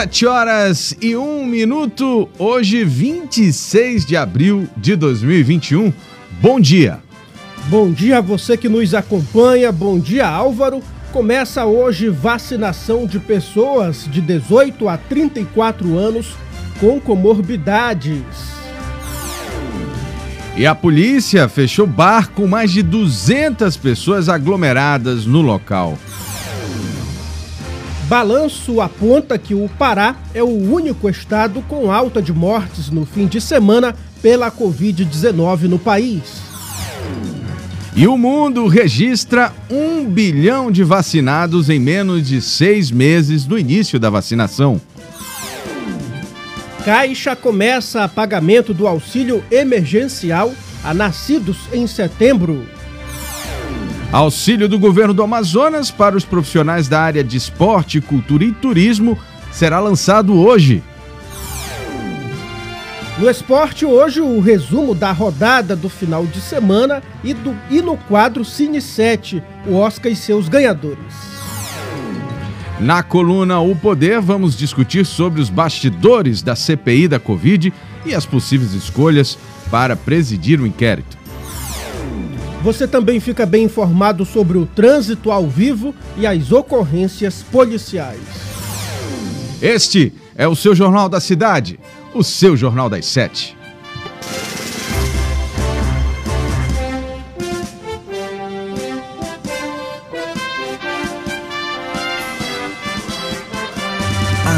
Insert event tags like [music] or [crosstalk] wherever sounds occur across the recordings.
Sete horas e um minuto, hoje 26 de abril de 2021. Bom dia. Bom dia a você que nos acompanha, bom dia Álvaro. Começa hoje vacinação de pessoas de 18 a 34 anos com comorbidades. E a polícia fechou bar com mais de 200 pessoas aglomeradas no local. Balanço aponta que o Pará é o único estado com alta de mortes no fim de semana pela Covid-19 no país. E o mundo registra um bilhão de vacinados em menos de seis meses do início da vacinação. Caixa começa pagamento do auxílio emergencial a nascidos em setembro. Auxílio do governo do Amazonas para os profissionais da área de esporte, cultura e turismo será lançado hoje. No esporte, hoje, o resumo da rodada do final de semana e, do, e no quadro Cine 7, o Oscar e seus ganhadores. Na coluna O Poder, vamos discutir sobre os bastidores da CPI da Covid e as possíveis escolhas para presidir o inquérito. Você também fica bem informado sobre o trânsito ao vivo e as ocorrências policiais. Este é o seu Jornal da Cidade, o seu Jornal das Sete.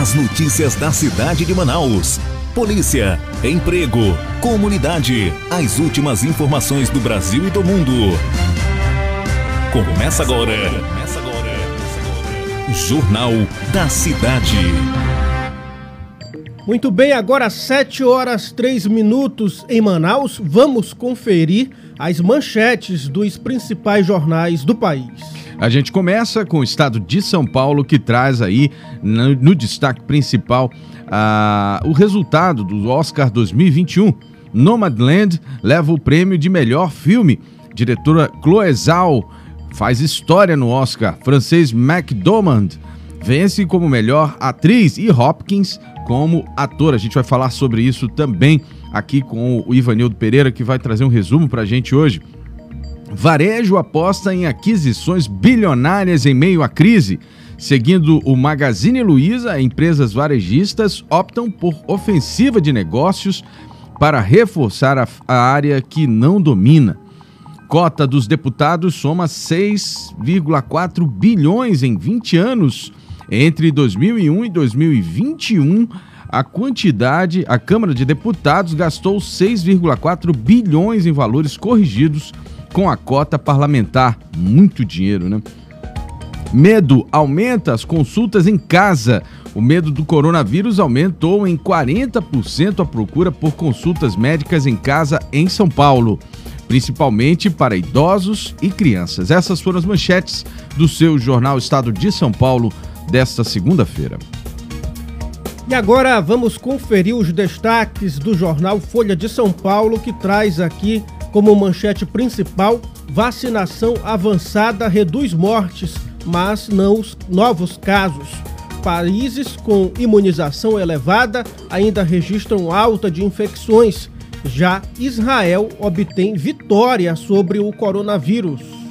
As notícias da cidade de Manaus. Polícia, emprego, comunidade, as últimas informações do Brasil e do mundo. Começa agora. Começa agora. Jornal da Cidade. Muito bem, agora 7 horas 3 minutos em Manaus, vamos conferir as manchetes dos principais jornais do país. A gente começa com o estado de São Paulo, que traz aí no, no destaque principal o resultado do Oscar 2021. Nomadland leva o prêmio de melhor filme. Diretora Chloe Zhao faz história no Oscar. Francês McDormand vence como melhor atriz e Hopkins como ator. A gente vai falar sobre isso também aqui com o Ivanildo Pereira, que vai trazer um resumo para a gente hoje. Varejo aposta em aquisições bilionárias em meio à crise. Seguindo o Magazine Luiza, empresas varejistas optam por ofensiva de negócios para reforçar a, a área que não domina. Cota dos deputados soma 6,4 bilhões em 20 anos. Entre 2001 e 2021, a quantidade, a Câmara de Deputados gastou 6,4 bilhões em valores corrigidos com a cota parlamentar. Muito dinheiro, né? Medo aumenta as consultas em casa. O medo do coronavírus aumentou em 40% a procura por consultas médicas em casa em São Paulo, principalmente para idosos e crianças. Essas foram as manchetes do seu jornal Estado de São Paulo desta segunda-feira. E agora vamos conferir os destaques do jornal Folha de São Paulo, que traz aqui como manchete principal: vacinação avançada reduz mortes mas não os novos casos. Países com imunização elevada ainda registram alta de infecções. Já Israel obtém vitória sobre o coronavírus.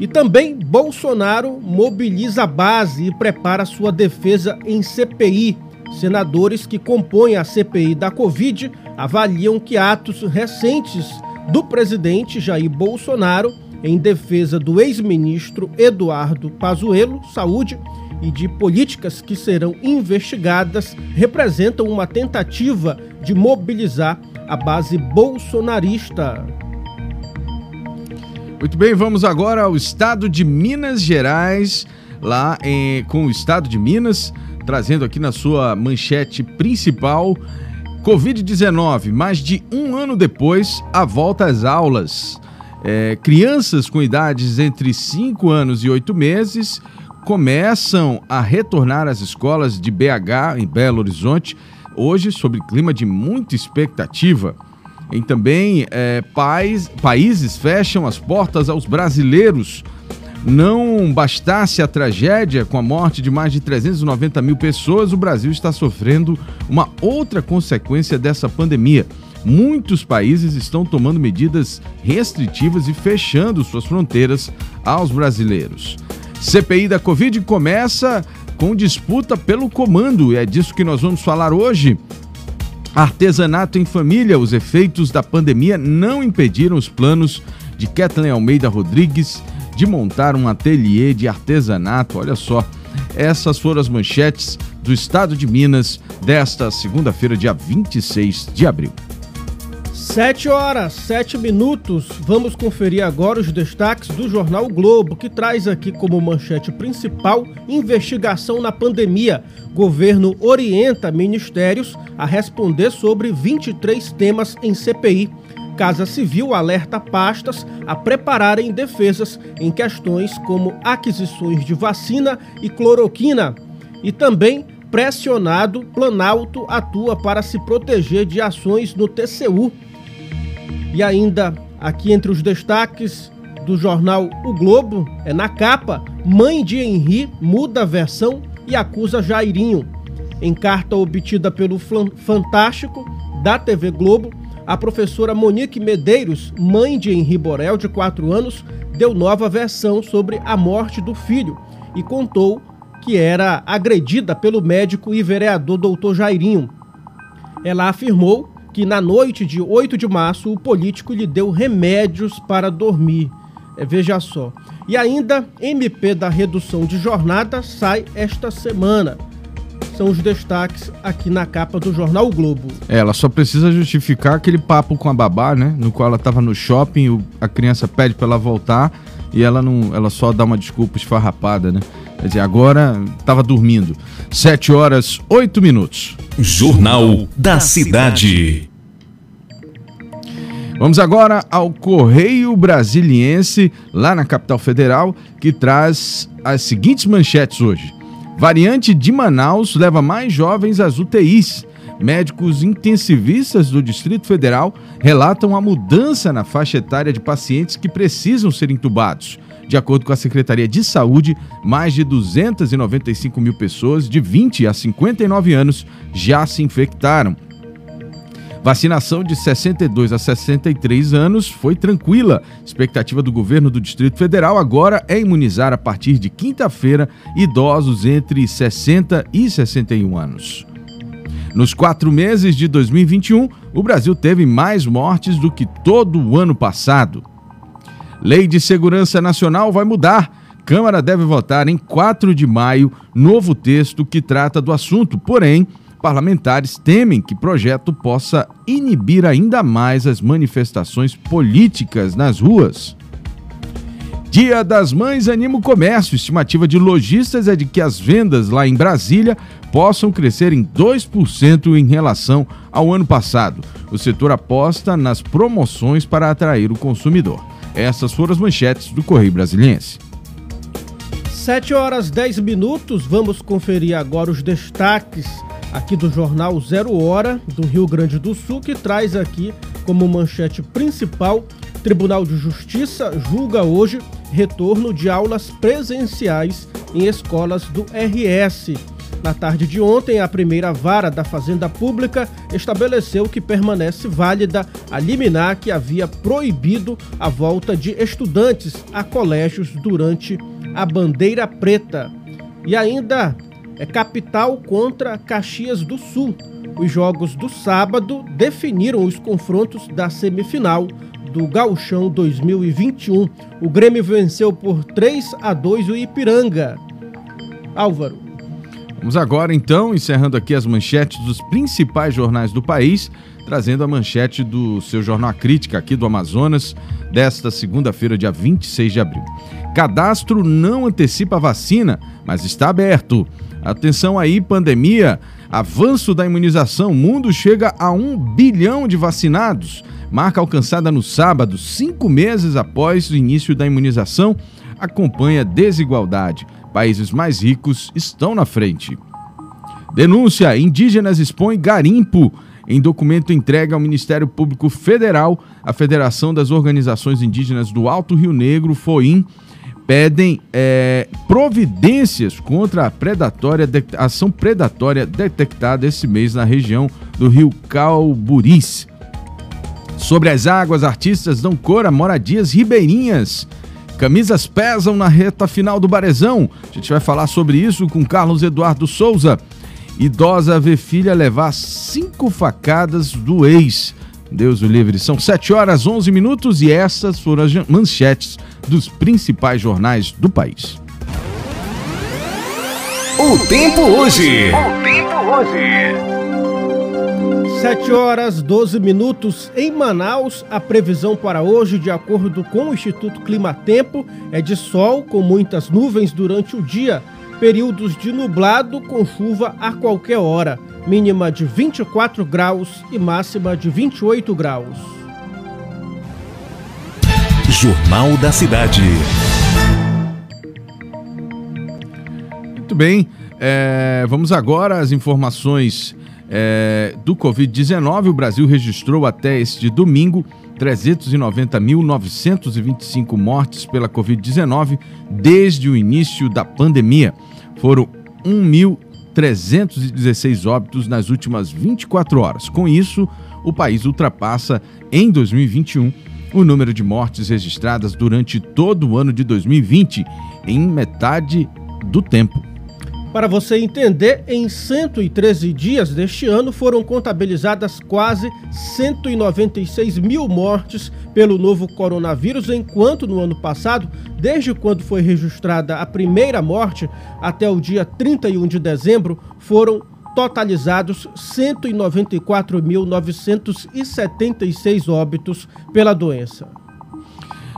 E também Bolsonaro mobiliza a base e prepara sua defesa em CPI. Senadores que compõem a CPI da Covid avaliam que atos recentes do presidente Jair Bolsonaro em defesa do ex-ministro Eduardo Pazuello, Saúde, e de políticas que serão investigadas, representam uma tentativa de mobilizar a base bolsonarista. Muito bem, vamos agora ao estado de Minas Gerais, lá em, com o estado de Minas, trazendo aqui na sua manchete principal. Covid-19, mais de um ano depois, a volta às aulas. É, crianças com idades entre 5 anos e 8 meses começam a retornar às escolas de BH, em Belo Horizonte, hoje sob clima de muita expectativa. Em também é, pais, países fecham as portas aos brasileiros. Não bastasse a tragédia com a morte de mais de 390 mil pessoas, o Brasil está sofrendo uma outra consequência dessa pandemia. Muitos países estão tomando medidas restritivas e fechando suas fronteiras aos brasileiros. CPI da Covid começa com disputa pelo comando e é disso que nós vamos falar hoje. Artesanato em família. Os efeitos da pandemia não impediram os planos de Kathleen Almeida Rodrigues de montar um ateliê de artesanato. Olha só, essas foram as manchetes do estado de Minas desta segunda-feira, dia 26 de abril. Sete horas, sete minutos. Vamos conferir agora os destaques do jornal o Globo, que traz aqui como manchete principal investigação na pandemia. Governo orienta ministérios a responder sobre 23 temas em CPI. Casa Civil alerta pastas a prepararem defesas em questões como aquisições de vacina e cloroquina. E também pressionado, Planalto atua para se proteger de ações no TCU e ainda aqui entre os destaques do jornal O Globo, é na capa, mãe de Henri muda a versão e acusa Jairinho. Em carta obtida pelo Fantástico da TV Globo, a professora Monique Medeiros, mãe de Henri Borel, de 4 anos, deu nova versão sobre a morte do filho e contou que era agredida pelo médico e vereador doutor Jairinho. Ela afirmou que na noite de 8 de março o político lhe deu remédios para dormir. É, veja só. E ainda, MP da redução de jornada sai esta semana. São os destaques aqui na capa do jornal o Globo. É, ela só precisa justificar aquele papo com a babá, né? No qual ela estava no shopping, a criança pede para ela voltar e ela não, ela só dá uma desculpa esfarrapada, né? Quer dizer, agora estava dormindo. 7 horas, 8 minutos. Jornal da Cidade. Vamos agora ao Correio Brasiliense, lá na capital federal, que traz as seguintes manchetes hoje. Variante de Manaus leva mais jovens às UTIs. Médicos intensivistas do Distrito Federal relatam a mudança na faixa etária de pacientes que precisam ser entubados. De acordo com a Secretaria de Saúde, mais de 295 mil pessoas de 20 a 59 anos já se infectaram. Vacinação de 62 a 63 anos foi tranquila. Expectativa do governo do Distrito Federal agora é imunizar a partir de quinta-feira idosos entre 60 e 61 anos. Nos quatro meses de 2021, o Brasil teve mais mortes do que todo o ano passado. Lei de Segurança Nacional vai mudar. Câmara deve votar em 4 de maio novo texto que trata do assunto, porém Parlamentares temem que projeto possa inibir ainda mais as manifestações políticas nas ruas. Dia das Mães anima o comércio. Estimativa de lojistas é de que as vendas lá em Brasília possam crescer em 2% em relação ao ano passado. O setor aposta nas promoções para atrair o consumidor. Essas foram as manchetes do Correio Brasiliense. 7 horas 10 minutos. Vamos conferir agora os destaques aqui do jornal Zero Hora do Rio Grande do Sul, que traz aqui como manchete principal: Tribunal de Justiça julga hoje retorno de aulas presenciais em escolas do RS. Na tarde de ontem, a primeira vara da Fazenda Pública estabeleceu que permanece válida a liminar que havia proibido a volta de estudantes a colégios durante a bandeira preta. E ainda é capital contra Caxias do Sul. Os jogos do sábado definiram os confrontos da semifinal do Gauchão 2021. O Grêmio venceu por 3 a 2 o Ipiranga. Álvaro. Vamos agora, então, encerrando aqui as manchetes dos principais jornais do país, trazendo a manchete do seu Jornal Crítica aqui do Amazonas, desta segunda-feira, dia 26 de abril. Cadastro não antecipa vacina, mas está aberto. Atenção aí, pandemia. Avanço da imunização. O mundo chega a um bilhão de vacinados. Marca alcançada no sábado, cinco meses após o início da imunização, acompanha desigualdade. Países mais ricos estão na frente. Denúncia: indígenas expõe garimpo. Em documento entregue ao Ministério Público Federal, a Federação das Organizações Indígenas do Alto Rio Negro, FOIM, pedem é, providências contra a predatória, ação predatória detectada esse mês na região do rio Calburis. Sobre as águas, artistas dão cor a moradias ribeirinhas. Camisas pesam na reta final do Barezão. A gente vai falar sobre isso com Carlos Eduardo Souza. Idosa vê filha levar cinco facadas do ex. Deus o livre. São 7 horas 11 minutos e essas foram as manchetes dos principais jornais do país. O tempo hoje. O tempo hoje. 7 horas 12 minutos em Manaus. A previsão para hoje, de acordo com o Instituto Climatempo, é de sol com muitas nuvens durante o dia, períodos de nublado com chuva a qualquer hora, mínima de 24 graus e máxima de 28 graus. Jornal da Cidade. Muito bem, é, vamos agora às informações é, do Covid-19, o Brasil registrou até este domingo 390.925 mortes pela Covid-19 desde o início da pandemia. Foram 1.316 óbitos nas últimas 24 horas. Com isso, o país ultrapassa em 2021 o número de mortes registradas durante todo o ano de 2020 em metade do tempo. Para você entender, em 113 dias deste ano foram contabilizadas quase 196 mil mortes pelo novo coronavírus, enquanto no ano passado, desde quando foi registrada a primeira morte até o dia 31 de dezembro, foram totalizados 194.976 óbitos pela doença.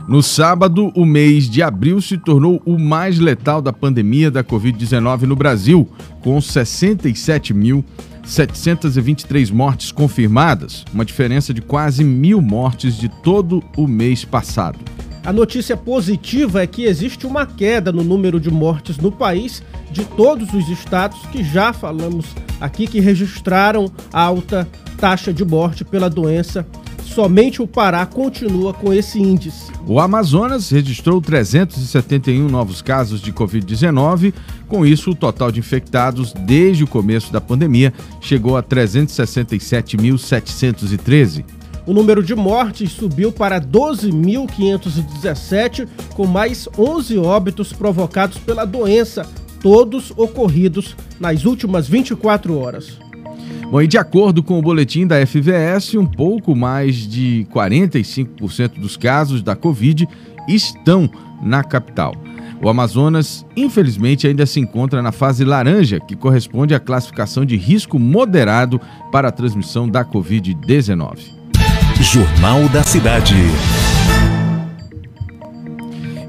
No sábado, o mês de abril se tornou o mais letal da pandemia da Covid-19 no Brasil, com 67.723 mortes confirmadas, uma diferença de quase mil mortes de todo o mês passado. A notícia positiva é que existe uma queda no número de mortes no país de todos os estados que já falamos aqui que registraram alta taxa de morte pela doença Somente o Pará continua com esse índice. O Amazonas registrou 371 novos casos de Covid-19. Com isso, o total de infectados desde o começo da pandemia chegou a 367.713. O número de mortes subiu para 12.517, com mais 11 óbitos provocados pela doença, todos ocorridos nas últimas 24 horas. Bom, e de acordo com o boletim da FVS, um pouco mais de 45% dos casos da Covid estão na capital. O Amazonas, infelizmente, ainda se encontra na fase laranja, que corresponde à classificação de risco moderado para a transmissão da Covid-19. Jornal da Cidade.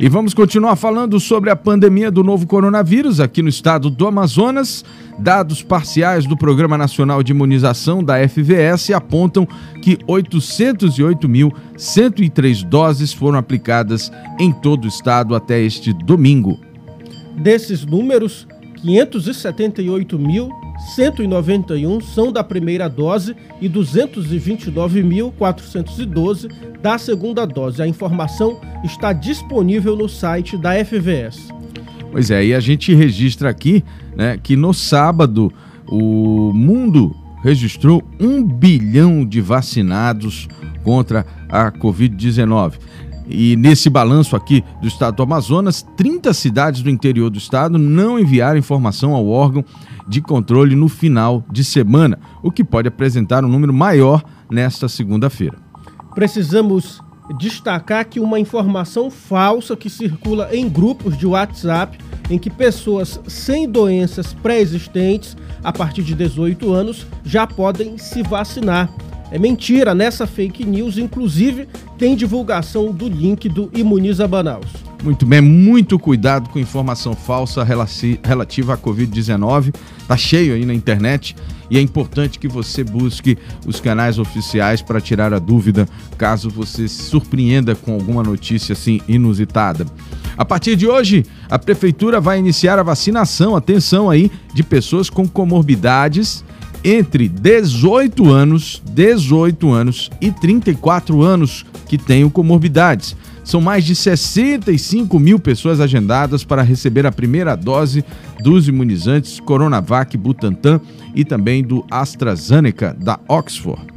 E vamos continuar falando sobre a pandemia do novo coronavírus aqui no estado do Amazonas. Dados parciais do Programa Nacional de Imunização da FVS apontam que 808.103 doses foram aplicadas em todo o estado até este domingo. Desses números, 578.191 são da primeira dose e 229.412 da segunda dose. A informação está disponível no site da FVS. Pois é, e a gente registra aqui né, que no sábado o mundo registrou um bilhão de vacinados contra a Covid-19. E nesse balanço aqui do estado do Amazonas, 30 cidades do interior do estado não enviaram informação ao órgão de controle no final de semana, o que pode apresentar um número maior nesta segunda-feira. Precisamos destacar que uma informação falsa que circula em grupos de WhatsApp em que pessoas sem doenças pré-existentes, a partir de 18 anos, já podem se vacinar. É mentira, nessa fake news, inclusive, tem divulgação do link do Imuniza Manaus. Muito bem, muito cuidado com informação falsa relativa à Covid-19. Tá cheio aí na internet e é importante que você busque os canais oficiais para tirar a dúvida caso você se surpreenda com alguma notícia assim inusitada. A partir de hoje, a prefeitura vai iniciar a vacinação, atenção aí, de pessoas com comorbidades entre 18 anos, 18 anos e 34 anos que tenham comorbidades. São mais de 65 mil pessoas agendadas para receber a primeira dose dos imunizantes Coronavac Butantan e também do AstraZeneca da Oxford.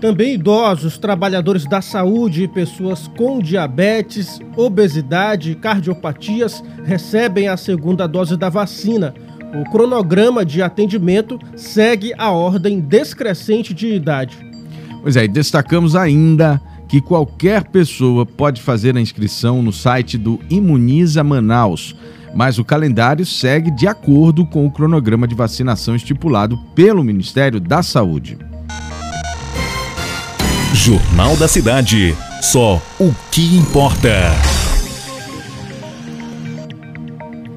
Também idosos, trabalhadores da saúde e pessoas com diabetes, obesidade e cardiopatias recebem a segunda dose da vacina. O cronograma de atendimento segue a ordem descrescente de idade. Pois é, e destacamos ainda que qualquer pessoa pode fazer a inscrição no site do Imuniza Manaus, mas o calendário segue de acordo com o cronograma de vacinação estipulado pelo Ministério da Saúde. Jornal da Cidade. Só o que importa.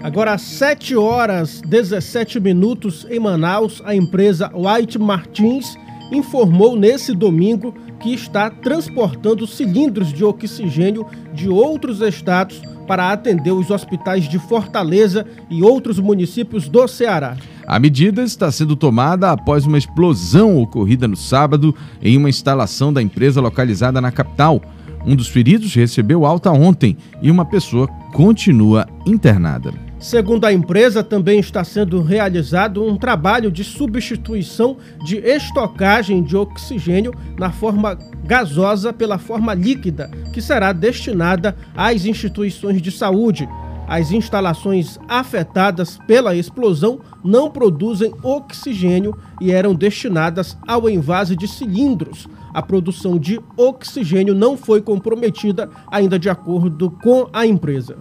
Agora às 7 horas 17 minutos em Manaus, a empresa White Martins informou nesse domingo que está transportando cilindros de oxigênio de outros estados para atender os hospitais de Fortaleza e outros municípios do Ceará. A medida está sendo tomada após uma explosão ocorrida no sábado em uma instalação da empresa localizada na capital. Um dos feridos recebeu alta ontem e uma pessoa continua internada. Segundo a empresa, também está sendo realizado um trabalho de substituição de estocagem de oxigênio na forma gasosa pela forma líquida, que será destinada às instituições de saúde. As instalações afetadas pela explosão não produzem oxigênio e eram destinadas ao envase de cilindros. A produção de oxigênio não foi comprometida, ainda de acordo com a empresa.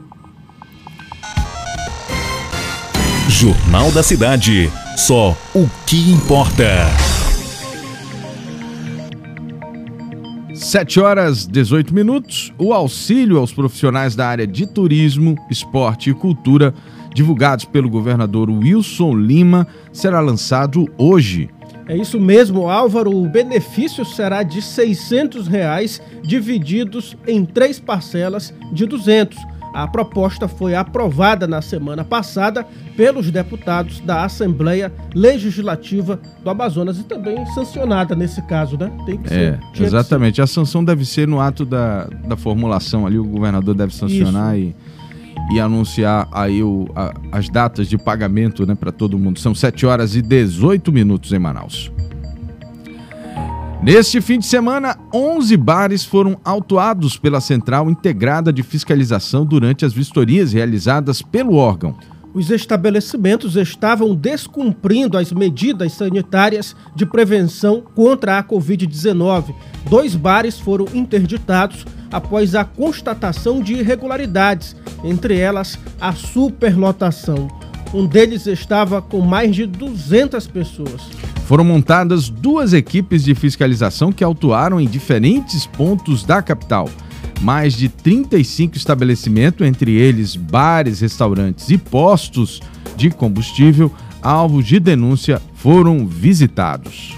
Jornal da Cidade. Só o que importa. 7 horas 18 minutos. O auxílio aos profissionais da área de turismo, esporte e cultura, divulgados pelo governador Wilson Lima, será lançado hoje. É isso mesmo, Álvaro. O benefício será de 600 reais, divididos em três parcelas de 200 a proposta foi aprovada na semana passada pelos deputados da Assembleia Legislativa do Amazonas e também sancionada nesse caso, né? Tem que ser, é, exatamente. A sanção deve ser no ato da, da formulação ali, o governador deve sancionar e, e anunciar aí o, a, as datas de pagamento né, para todo mundo. São 7 horas e 18 minutos em Manaus. Neste fim de semana, 11 bares foram autuados pela Central Integrada de Fiscalização durante as vistorias realizadas pelo órgão. Os estabelecimentos estavam descumprindo as medidas sanitárias de prevenção contra a Covid-19. Dois bares foram interditados após a constatação de irregularidades, entre elas a superlotação. Um deles estava com mais de 200 pessoas. Foram montadas duas equipes de fiscalização que autuaram em diferentes pontos da capital. Mais de 35 estabelecimentos, entre eles bares, restaurantes e postos de combustível, alvos de denúncia, foram visitados.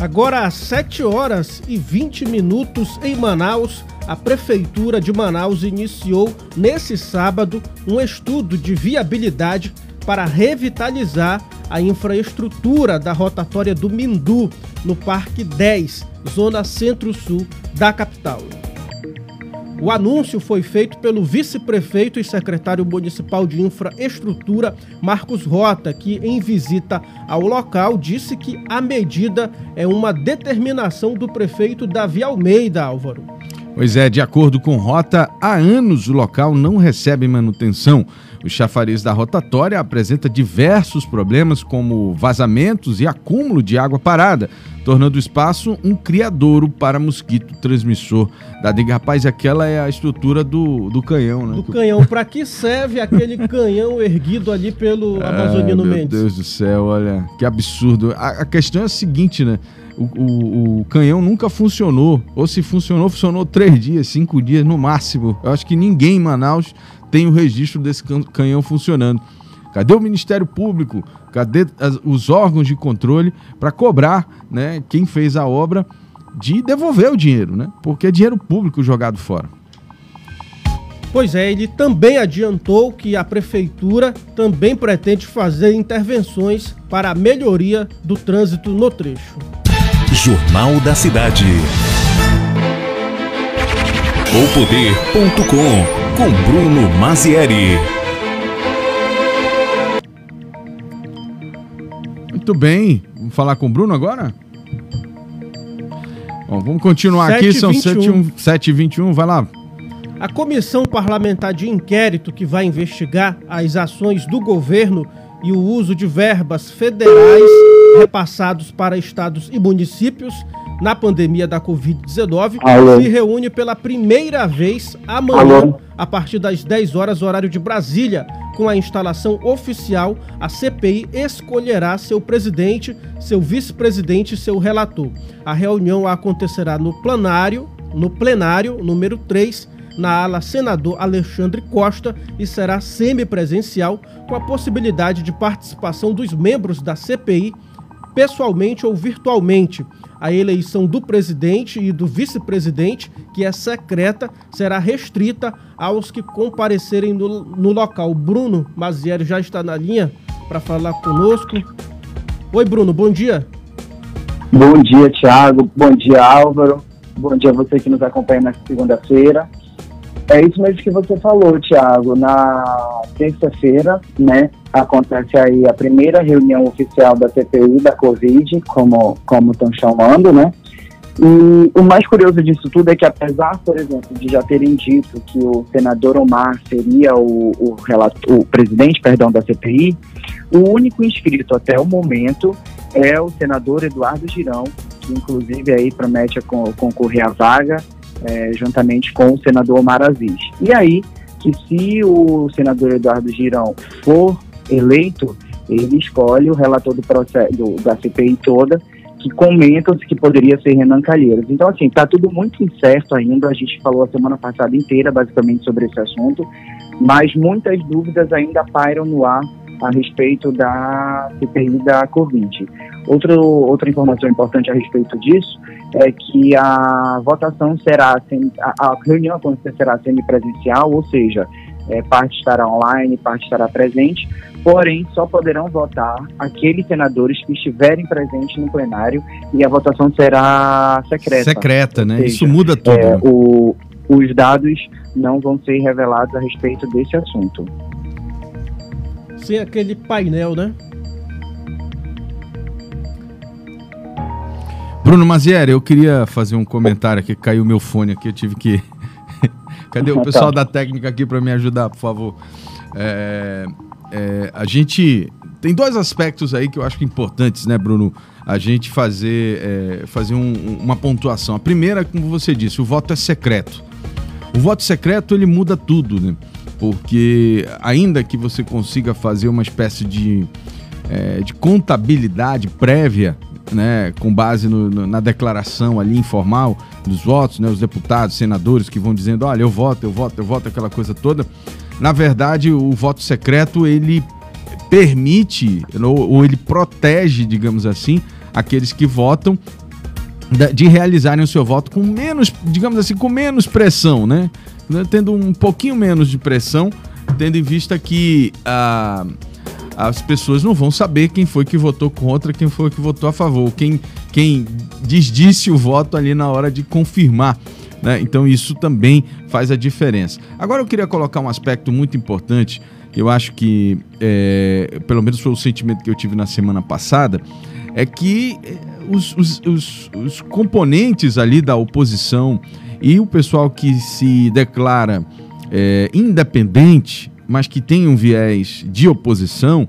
Agora às 7 horas e 20 minutos em Manaus, a Prefeitura de Manaus iniciou nesse sábado um estudo de viabilidade para revitalizar a infraestrutura da rotatória do Mindu, no Parque 10, zona centro-sul da capital. O anúncio foi feito pelo vice-prefeito e secretário municipal de infraestrutura, Marcos Rota, que, em visita ao local, disse que a medida é uma determinação do prefeito Davi Almeida, Álvaro. Pois é, de acordo com Rota, há anos o local não recebe manutenção. O chafariz da rotatória apresenta diversos problemas, como vazamentos e acúmulo de água parada, tornando o espaço um criadouro para mosquito transmissor da dengue. Rapaz, aquela é a estrutura do, do canhão, né? Do canhão. Para que serve aquele canhão erguido ali pelo Amazonino ah, Mendes? Meu Deus do céu, olha, que absurdo. A, a questão é a seguinte, né? O, o, o, canhão nunca funcionou. Ou se funcionou, funcionou três dias, cinco dias no máximo. Eu acho que ninguém em Manaus tem o registro desse canhão funcionando. Cadê o Ministério Público? Cadê as, os órgãos de controle para cobrar né, quem fez a obra de devolver o dinheiro, né? Porque é dinheiro público jogado fora. Pois é, ele também adiantou que a prefeitura também pretende fazer intervenções para a melhoria do trânsito no trecho. Jornal da Cidade. O Poder.com com Bruno Mazieri. Muito bem, vamos falar com o Bruno agora? Bom, vamos continuar 7, aqui, são 7h21, vai lá. A Comissão Parlamentar de Inquérito que vai investigar as ações do governo e o uso de verbas federais repassados para estados e municípios na pandemia da Covid-19 se reúne pela primeira vez amanhã, Alô? a partir das 10 horas, horário de Brasília. Com a instalação oficial, a CPI escolherá seu presidente, seu vice-presidente e seu relator. A reunião acontecerá no plenário, no plenário número 3, na ala senador Alexandre Costa e será semipresencial, com a possibilidade de participação dos membros da CPI pessoalmente ou virtualmente. A eleição do presidente e do vice-presidente, que é secreta, será restrita aos que comparecerem no, no local. Bruno Mazieri já está na linha para falar conosco. Oi, Bruno, bom dia. Bom dia, Thiago. Bom dia, Álvaro. Bom dia a você que nos acompanha nesta segunda-feira. É isso mesmo que você falou, Thiago. Na terça-feira, né, acontece aí a primeira reunião oficial da CPI da Covid, como como estão chamando, né? E o mais curioso disso tudo é que, apesar, por exemplo, de já terem dito que o senador Omar seria o, o, relator, o presidente perdão, da CPI, o único inscrito até o momento é o senador Eduardo Girão, que inclusive aí promete concorrer à vaga é, juntamente com o senador Omar Aziz. E aí, que se o senador Eduardo Girão for eleito, ele escolhe o relator do processo do, da CPI toda, que comentam que poderia ser Renan Calheiros. Então, assim, está tudo muito incerto ainda. A gente falou a semana passada inteira, basicamente, sobre esse assunto, mas muitas dúvidas ainda pairam no ar a respeito da CPI da Covid. Outro, outra informação importante a respeito disso é que a votação será, a, reunião acontecerá semipresencial, ou seja, é, parte estará online, parte estará presente, porém só poderão votar aqueles senadores que estiverem presentes no plenário e a votação será secreta. Secreta, né? Seja, Isso muda tudo. É, o, os dados não vão ser revelados a respeito desse assunto. Sem aquele painel, né? Bruno Mazieri, eu queria fazer um comentário aqui, caiu meu fone aqui, eu tive que. [laughs] Cadê o pessoal da técnica aqui para me ajudar, por favor? É, é, a gente tem dois aspectos aí que eu acho importantes, né, Bruno? A gente fazer, é, fazer um, uma pontuação. A primeira, como você disse, o voto é secreto. O voto secreto ele muda tudo, né? Porque ainda que você consiga fazer uma espécie de, é, de contabilidade prévia né, com base no, no, na declaração ali informal dos votos, né, os deputados, senadores que vão dizendo, olha, eu voto, eu voto, eu voto, aquela coisa toda. Na verdade, o voto secreto ele permite ou, ou ele protege, digamos assim, aqueles que votam de realizarem o seu voto com menos, digamos assim, com menos pressão, né? Tendo um pouquinho menos de pressão, tendo em vista que a uh, as pessoas não vão saber quem foi que votou contra, quem foi que votou a favor, quem, quem desdisse o voto ali na hora de confirmar. Né? Então isso também faz a diferença. Agora eu queria colocar um aspecto muito importante, eu acho que, é, pelo menos foi o sentimento que eu tive na semana passada, é que é, os, os, os, os componentes ali da oposição E o pessoal que se declara é, independente, mas que tem um viés de oposição,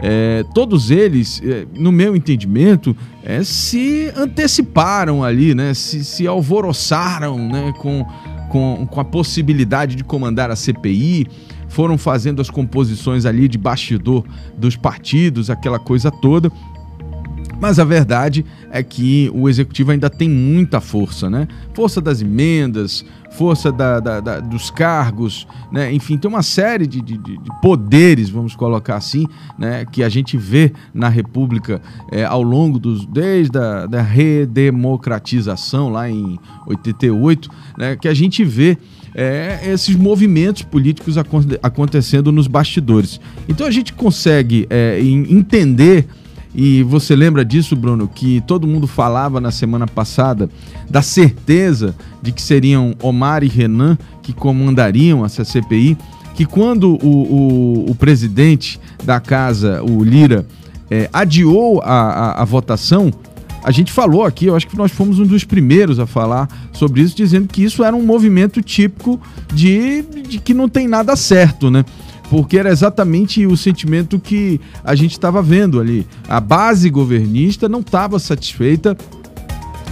é, todos eles, é, no meu entendimento, é, se anteciparam ali, né? se, se alvoroçaram né? com, com, com a possibilidade de comandar a CPI, foram fazendo as composições ali de bastidor dos partidos, aquela coisa toda. Mas a verdade é que o executivo ainda tem muita força, né? Força das emendas, força da, da, da, dos cargos, né? enfim, tem uma série de, de, de, poderes, vamos colocar assim, né? que a gente vê na República é, ao longo dos. desde a da redemocratização lá em 88, né? que a gente vê. É, esses movimentos políticos acontecendo nos bastidores. Então a gente consegue é, entender e você lembra disso, Bruno, que todo mundo falava na semana passada da certeza de que seriam Omar e Renan que comandariam essa CPI, que quando o, o, o presidente da casa, o Lira, é, adiou a, a, a votação, a gente falou aqui, eu acho que nós fomos um dos primeiros a falar sobre isso, dizendo que isso era um movimento típico de, de que não tem nada certo, né? Porque era exatamente o sentimento que a gente estava vendo ali. A base governista não estava satisfeita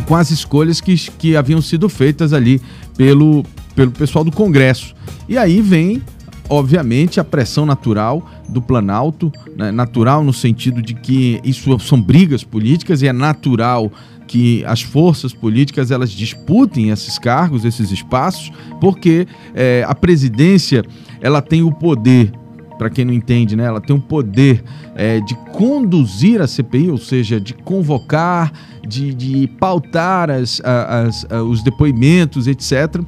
com as escolhas que, que haviam sido feitas ali pelo, pelo pessoal do Congresso. E aí vem, obviamente, a pressão natural do Planalto, né? natural no sentido de que isso são brigas políticas e é natural que as forças políticas elas disputem esses cargos, esses espaços, porque é, a presidência ela tem o poder para quem não entende, né? Ela tem o poder é, de conduzir a CPI, ou seja, de convocar, de, de pautar as, as, as, os depoimentos, etc.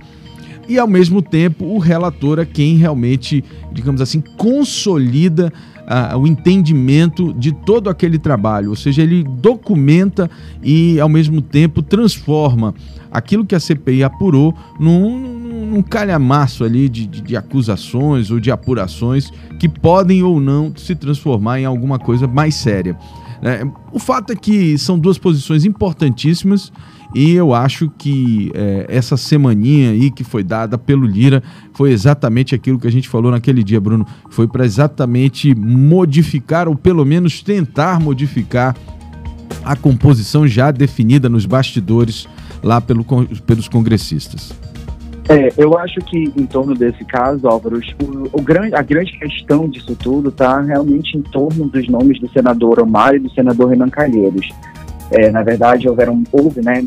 E ao mesmo tempo o relator é quem realmente, digamos assim, consolida o entendimento de todo aquele trabalho, ou seja, ele documenta e ao mesmo tempo transforma aquilo que a CPI apurou num, num calhamaço ali de, de, de, acusações ou de apurações que podem ou não se transformar em alguma coisa mais séria. É, o fato é que são duas posições importantíssimas e eu acho que é, essa semaninha aí que foi dada pelo Lira foi exatamente aquilo que a gente falou naquele dia, Bruno. Foi para exatamente modificar, ou pelo menos tentar modificar, a composição já definida nos bastidores lá pelo, pelos congressistas. É, eu acho que em torno desse caso, Álvaro, o, o grande, a grande questão disso tudo está realmente em torno dos nomes do senador Omar e do senador Renan Calheiros. É, na verdade, houveram, houve, né,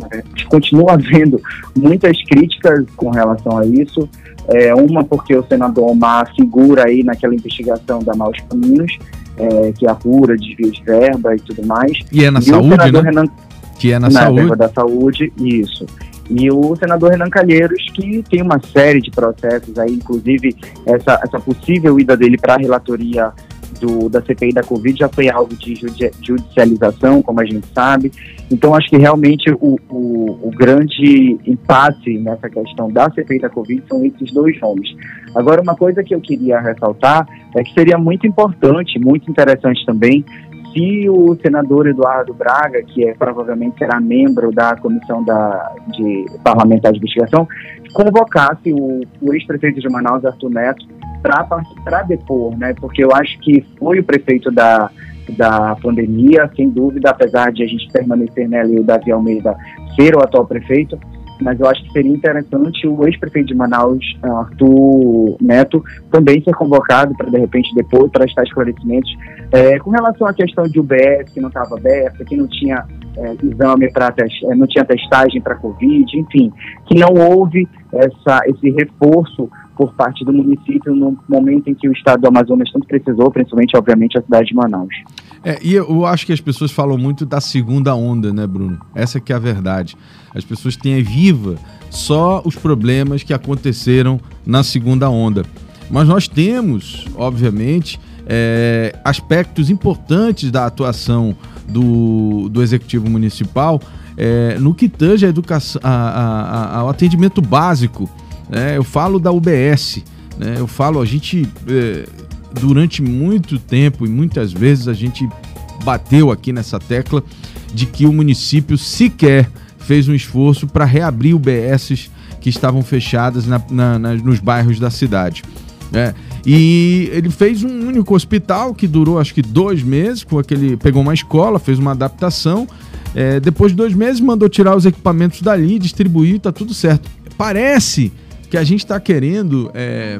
continua [laughs] havendo muitas críticas com relação a isso. É, uma porque o senador Omar figura aí naquela investigação da Maus Caminhos, é, que apura desvio de verba e tudo mais. E é na e saúde, né? Renan, que é na, na saúde. da saúde, isso. E o senador Renan Calheiros, que tem uma série de processos aí, inclusive essa, essa possível ida dele para a relatoria do, da CPI da Covid já foi alvo de judicialização, como a gente sabe. Então, acho que realmente o, o, o, grande impasse nessa questão da CPI da Covid são esses dois nomes. Agora, uma coisa que eu queria ressaltar é que seria muito importante, muito interessante também, se o senador Eduardo Braga, que é, provavelmente será membro da comissão da, de parlamentar de investigação, convocasse o, o ex-prefeito de Manaus, Arthur Neto, para depor, né? Porque eu acho que foi o prefeito da, da pandemia, sem dúvida, apesar de a gente permanecer nela e o Davi Almeida ser o atual prefeito, mas eu acho que seria interessante o ex-prefeito de Manaus, Arthur Neto, também ser convocado para, de repente, depois prestar esclarecimentos é, com relação à questão de UBS que não estava aberta, que não tinha é, exame para não tinha testagem para Covid, enfim, que não houve essa, esse reforço por parte do município no momento em que o estado do Amazonas tanto precisou, principalmente, obviamente, a cidade de Manaus. É, e eu acho que as pessoas falam muito da segunda onda, né, Bruno? Essa que é a verdade. As pessoas têm viva só os problemas que aconteceram na segunda onda. Mas nós temos, obviamente, é, aspectos importantes da atuação do, do Executivo Municipal é, no que tange a educação, a, a, ao atendimento básico né? Eu falo da UBS, né? eu falo, a gente, é, durante muito tempo e muitas vezes a gente bateu aqui nessa tecla de que o município sequer fez um esforço para reabrir UBSs que estavam fechadas na, na, na, nos bairros da cidade. É, e ele fez um único hospital que durou acho que dois meses, com aquele, pegou uma escola, fez uma adaptação. É, depois de dois meses, mandou tirar os equipamentos dali, distribuir, tá tudo certo. Parece que a gente está querendo é,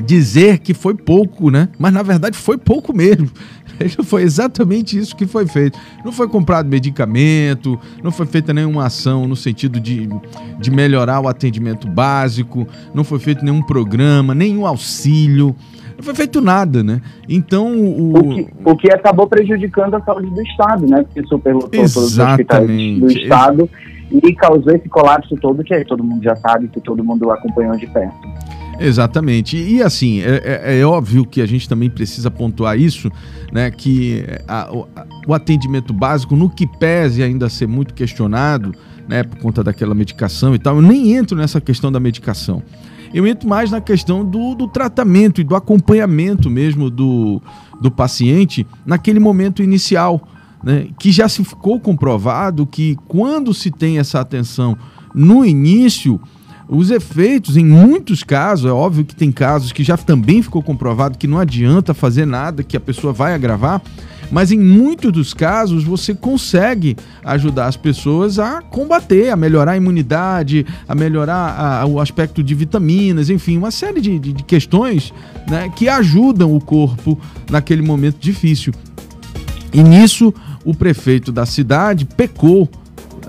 dizer que foi pouco, né? Mas na verdade foi pouco mesmo. [laughs] Foi exatamente isso que foi feito. Não foi comprado medicamento, não foi feita nenhuma ação no sentido de, de melhorar o atendimento básico, não foi feito nenhum programa, nenhum auxílio. Não foi feito nada, né? Então o... O, que, o que acabou prejudicando a saúde do Estado, né? Porque superlotou todos os hospitais do Estado e causou esse colapso todo que todo mundo já sabe, que todo mundo acompanhou de perto. Exatamente. E, assim, é, é, é, óbvio que a gente também precisa pontuar isso, né? Que a, a, o atendimento básico, no que pese ainda ser muito questionado, né? Por conta daquela medicação e tal, eu nem entro nessa questão da medicação. Eu entro mais na questão do, do tratamento e do acompanhamento mesmo do, do paciente naquele momento inicial, né? Que já se ficou comprovado que quando se tem essa atenção no início os efeitos, em muitos casos, é óbvio que tem casos que já também ficou comprovado que não adianta fazer nada, que a pessoa vai agravar, mas em muitos dos casos você consegue ajudar as pessoas a combater, a melhorar a imunidade, a melhorar a, o aspecto de vitaminas, enfim, uma série de, de, de questões né, que ajudam o corpo naquele momento difícil. E nisso o prefeito da cidade pecou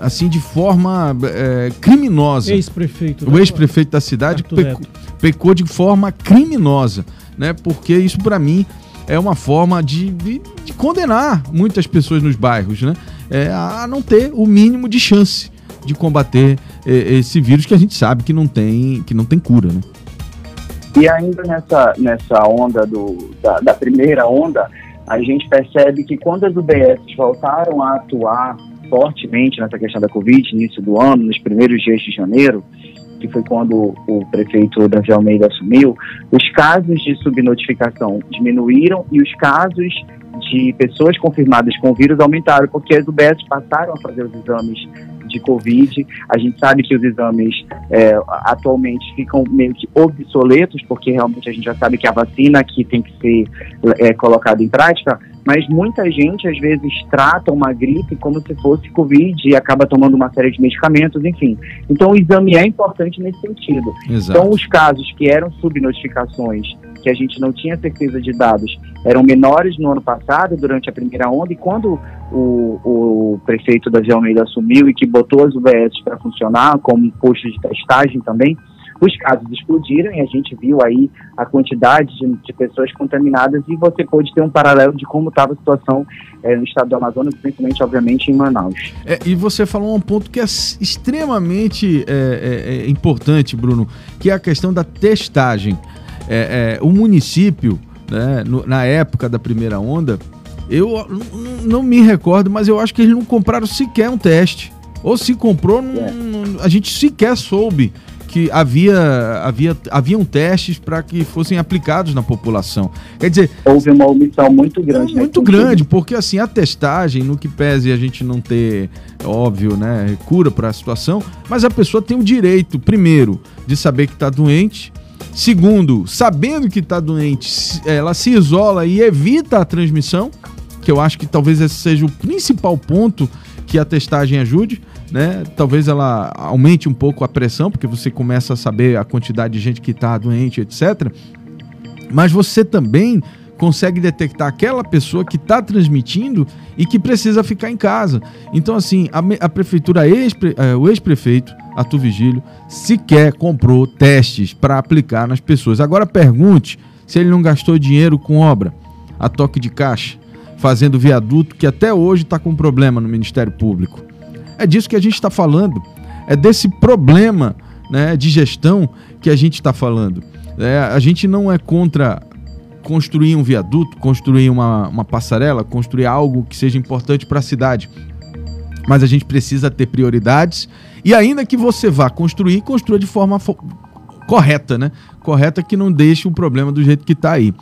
assim de forma é, criminosa. Ex-prefeito. O né? ex-prefeito da cidade pecou, pecou, de forma criminosa, né? Porque isso para mim é uma forma de, de, de, condenar muitas pessoas nos bairros, né? É, a não ter o mínimo de chance de combater é, esse vírus que a gente sabe que não tem, que não tem cura, né? E ainda nessa, nessa onda do, da, da primeira onda, a gente percebe que quando as UBS voltaram a atuar fortemente nessa questão da Covid, início do ano, nos primeiros dias de janeiro, que foi quando o prefeito Davi Almeida assumiu, os casos de subnotificação diminuíram e os casos de pessoas confirmadas com vírus aumentaram, porque as UBS passaram a fazer os exames de Covid. A gente sabe que os exames é, atualmente ficam meio que obsoletos, porque realmente a gente já sabe que a vacina que tem que ser é, colocada em prática mas muita gente às vezes trata uma gripe como se fosse Covid e acaba tomando uma série de medicamentos, enfim. Então o exame é importante nesse sentido. Exato. Então os casos que eram subnotificações, que a gente não tinha certeza de dados, eram menores no ano passado, durante a primeira onda, e quando o, o prefeito da Almeida assumiu e que botou as UBS para funcionar como posto de testagem também, os casos explodiram e a gente viu aí a quantidade de, de pessoas contaminadas e você pode ter um paralelo de como estava a situação é, no estado do Amazonas, principalmente, obviamente, em Manaus. É, e você falou um ponto que é extremamente é, é, é importante, Bruno, que é a questão da testagem. É, o município, né, no, na época da primeira onda, eu não me recordo, mas eu acho que eles não compraram sequer um teste. Ou se comprou, não, a gente sequer soube que havia, havia haviam testes para que fossem aplicados na população. Quer dizer, houve uma omissão muito grande. Muito grande, porque assim a testagem, no que pese a gente não ter, óbvio, né, cura para a situação, mas a pessoa tem o direito, primeiro, de saber que está doente. Segundo, sabendo que está doente, ela se isola e evita a transmissão, que eu acho que talvez esse seja o principal ponto que a testagem ajude né? Talvez ela aumente um pouco a pressão, porque você começa a saber a quantidade de gente que está doente, etc. Mas você também consegue detectar aquela pessoa que está transmitindo e que precisa ficar em casa. Então, assim, a, a prefeitura, ex, é, o ex-prefeito, Arthur Vigílio, sequer comprou testes para aplicar nas pessoas. Agora pergunte se ele não gastou dinheiro com obra, a toque de caixa, fazendo viaduto que até hoje está com problema no Ministério Público. É disso que a gente está falando. É desse problema né, de gestão que a gente está falando. É, a gente não é contra construir um viaduto, construir uma, uma passarela, construir algo que seja importante para a cidade. Mas a gente precisa ter prioridades e ainda que você vá construir, construa de forma correta, né? Correta que não deixe o problema do jeito que está aí.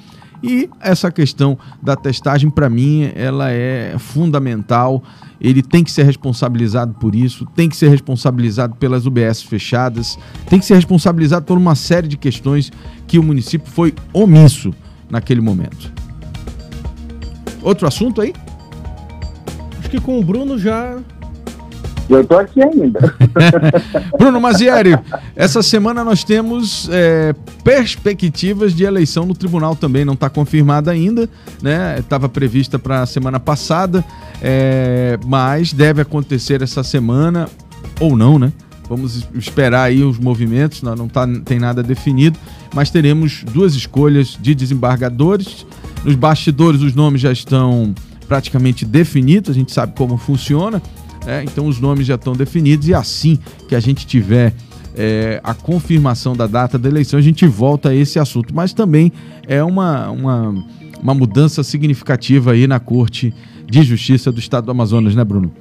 E essa questão da testagem, para mim, ela é fundamental. Ele tem que ser responsabilizado por isso, tem que ser responsabilizado pelas UBS fechadas, tem que ser responsabilizado por uma série de questões que o município foi omisso naquele momento. Outro assunto aí? Acho que com o Bruno já eu estou aqui ainda. [laughs] Bruno Mazieri, essa semana nós temos é, perspectivas de eleição no tribunal também, não está confirmada ainda, né? Estava prevista para a semana passada, é, mas deve acontecer essa semana ou não, né? Vamos esperar aí os movimentos, não, não tá, tem nada definido, mas teremos duas escolhas de desembargadores. Nos bastidores os nomes já estão praticamente definidos, a gente sabe como funciona. É, então os nomes já estão definidos e assim que a gente tiver é, a confirmação da data da eleição, a gente volta a esse assunto. Mas também é uma, uma, uma mudança significativa aí na Corte de Justiça do Estado do Amazonas, né, Bruno?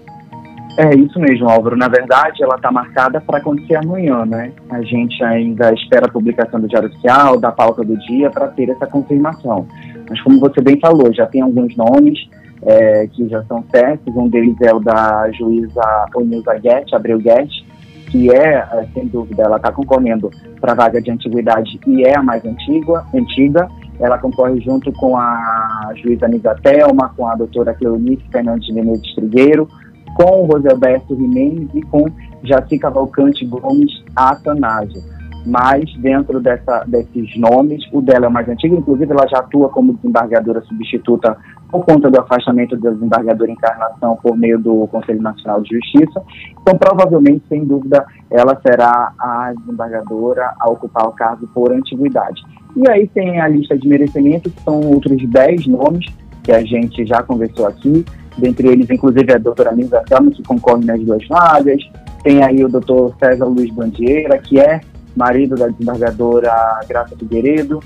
É isso mesmo, Álvaro. Na verdade, ela está marcada para acontecer amanhã, né? A gente ainda espera a publicação do Diário Oficial, da pauta do dia, para ter essa confirmação. Mas, como você bem falou, já tem alguns nomes é, que já são certos. Um deles é o da juíza Onilza Guedes, Abreu Guedes, que é, é, sem dúvida, ela está concorrendo para a vaga de antiguidade e é a mais antiga. antiga. Ela concorre junto com a juíza Anisa Thelma, com a doutora Cleonice Fernandes de Menezes Trigueiro, com o Roselberto Jimenez e com Jaci Cavalcante Gomes Atanásio mas dentro dessa, desses nomes, o dela é o mais antigo, inclusive ela já atua como desembargadora substituta por conta do afastamento da desembargadora Encarnação por meio do Conselho Nacional de Justiça. Então, provavelmente, sem dúvida, ela será a desembargadora a ocupar o cargo por antiguidade. E aí tem a lista de merecimento, que são outros 10 nomes que a gente já conversou aqui, dentre eles, inclusive, a doutora Misa Selma, que concorre nas duas vagas, tem aí o doutor César Luiz Bandieira, que é marido da desembargadora Graça Figueiredo,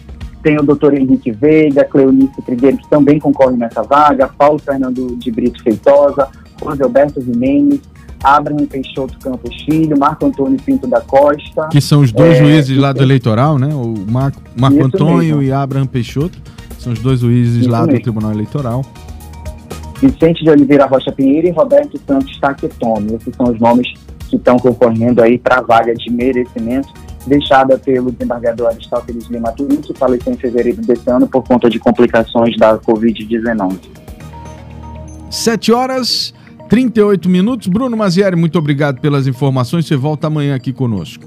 tem o doutor Henrique Veiga, Cleonice Trigueiro, que também concorre nessa vaga, Paulo Fernando de Brito Feitosa, José Alberto Jimenez, Abraham Peixoto Campos Filho, Marco Antônio Pinto da Costa. Que são os dois é, juízes lá do eleitoral, né? O Marco, Marco Antônio mesmo. e Abraham Peixoto. São os dois juízes isso lá mesmo. do Tribunal Eleitoral. Vicente de Oliveira Rocha Pinheiro e Roberto Santos Taquetome. Esses são os nomes que estão concorrendo aí para a vaga de merecimento deixada pelo desembargador Aristóteles Lima Turim, que faleceu em fevereiro desse ano por conta de complicações da Covid-19. 7 horas 38 minutos. Bruno Mazieri, muito obrigado pelas informações. Você volta amanhã aqui conosco.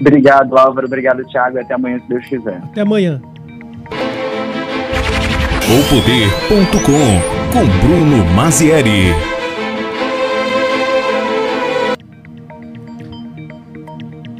Obrigado, Álvaro. Obrigado, Thiago. Até amanhã, se Deus quiser. Até amanhã. O Poder.com com Bruno Mazieri.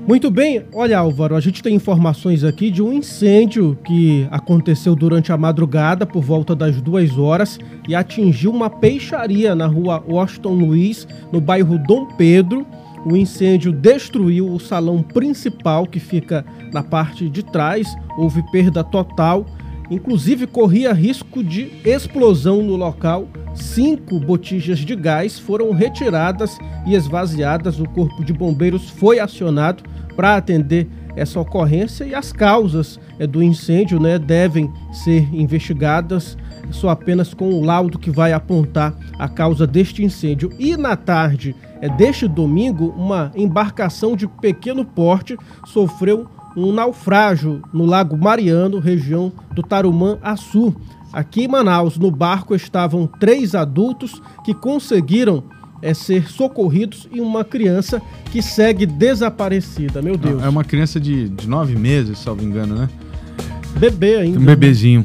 Muito bem, olha Álvaro, a gente tem informações aqui de um incêndio que aconteceu durante a madrugada por volta das duas horas e atingiu uma peixaria na rua Washington Luiz, no bairro Dom Pedro. O incêndio destruiu o salão principal que fica na parte de trás, houve perda total, inclusive corria risco de explosão no local. Cinco botijas de gás foram retiradas e esvaziadas. O corpo de bombeiros foi acionado para atender essa ocorrência e as causas é, do incêndio né, devem ser investigadas só apenas com o laudo que vai apontar a causa deste incêndio. E na tarde é, deste domingo, uma embarcação de pequeno porte sofreu um naufrágio no Lago Mariano, região do Tarumã Açu. Aqui em Manaus, no barco estavam três adultos que conseguiram é ser socorridos e uma criança que segue desaparecida. Meu Deus. É uma criança de, de nove meses, salvo engano, né? Bebê ainda. Um bebezinho.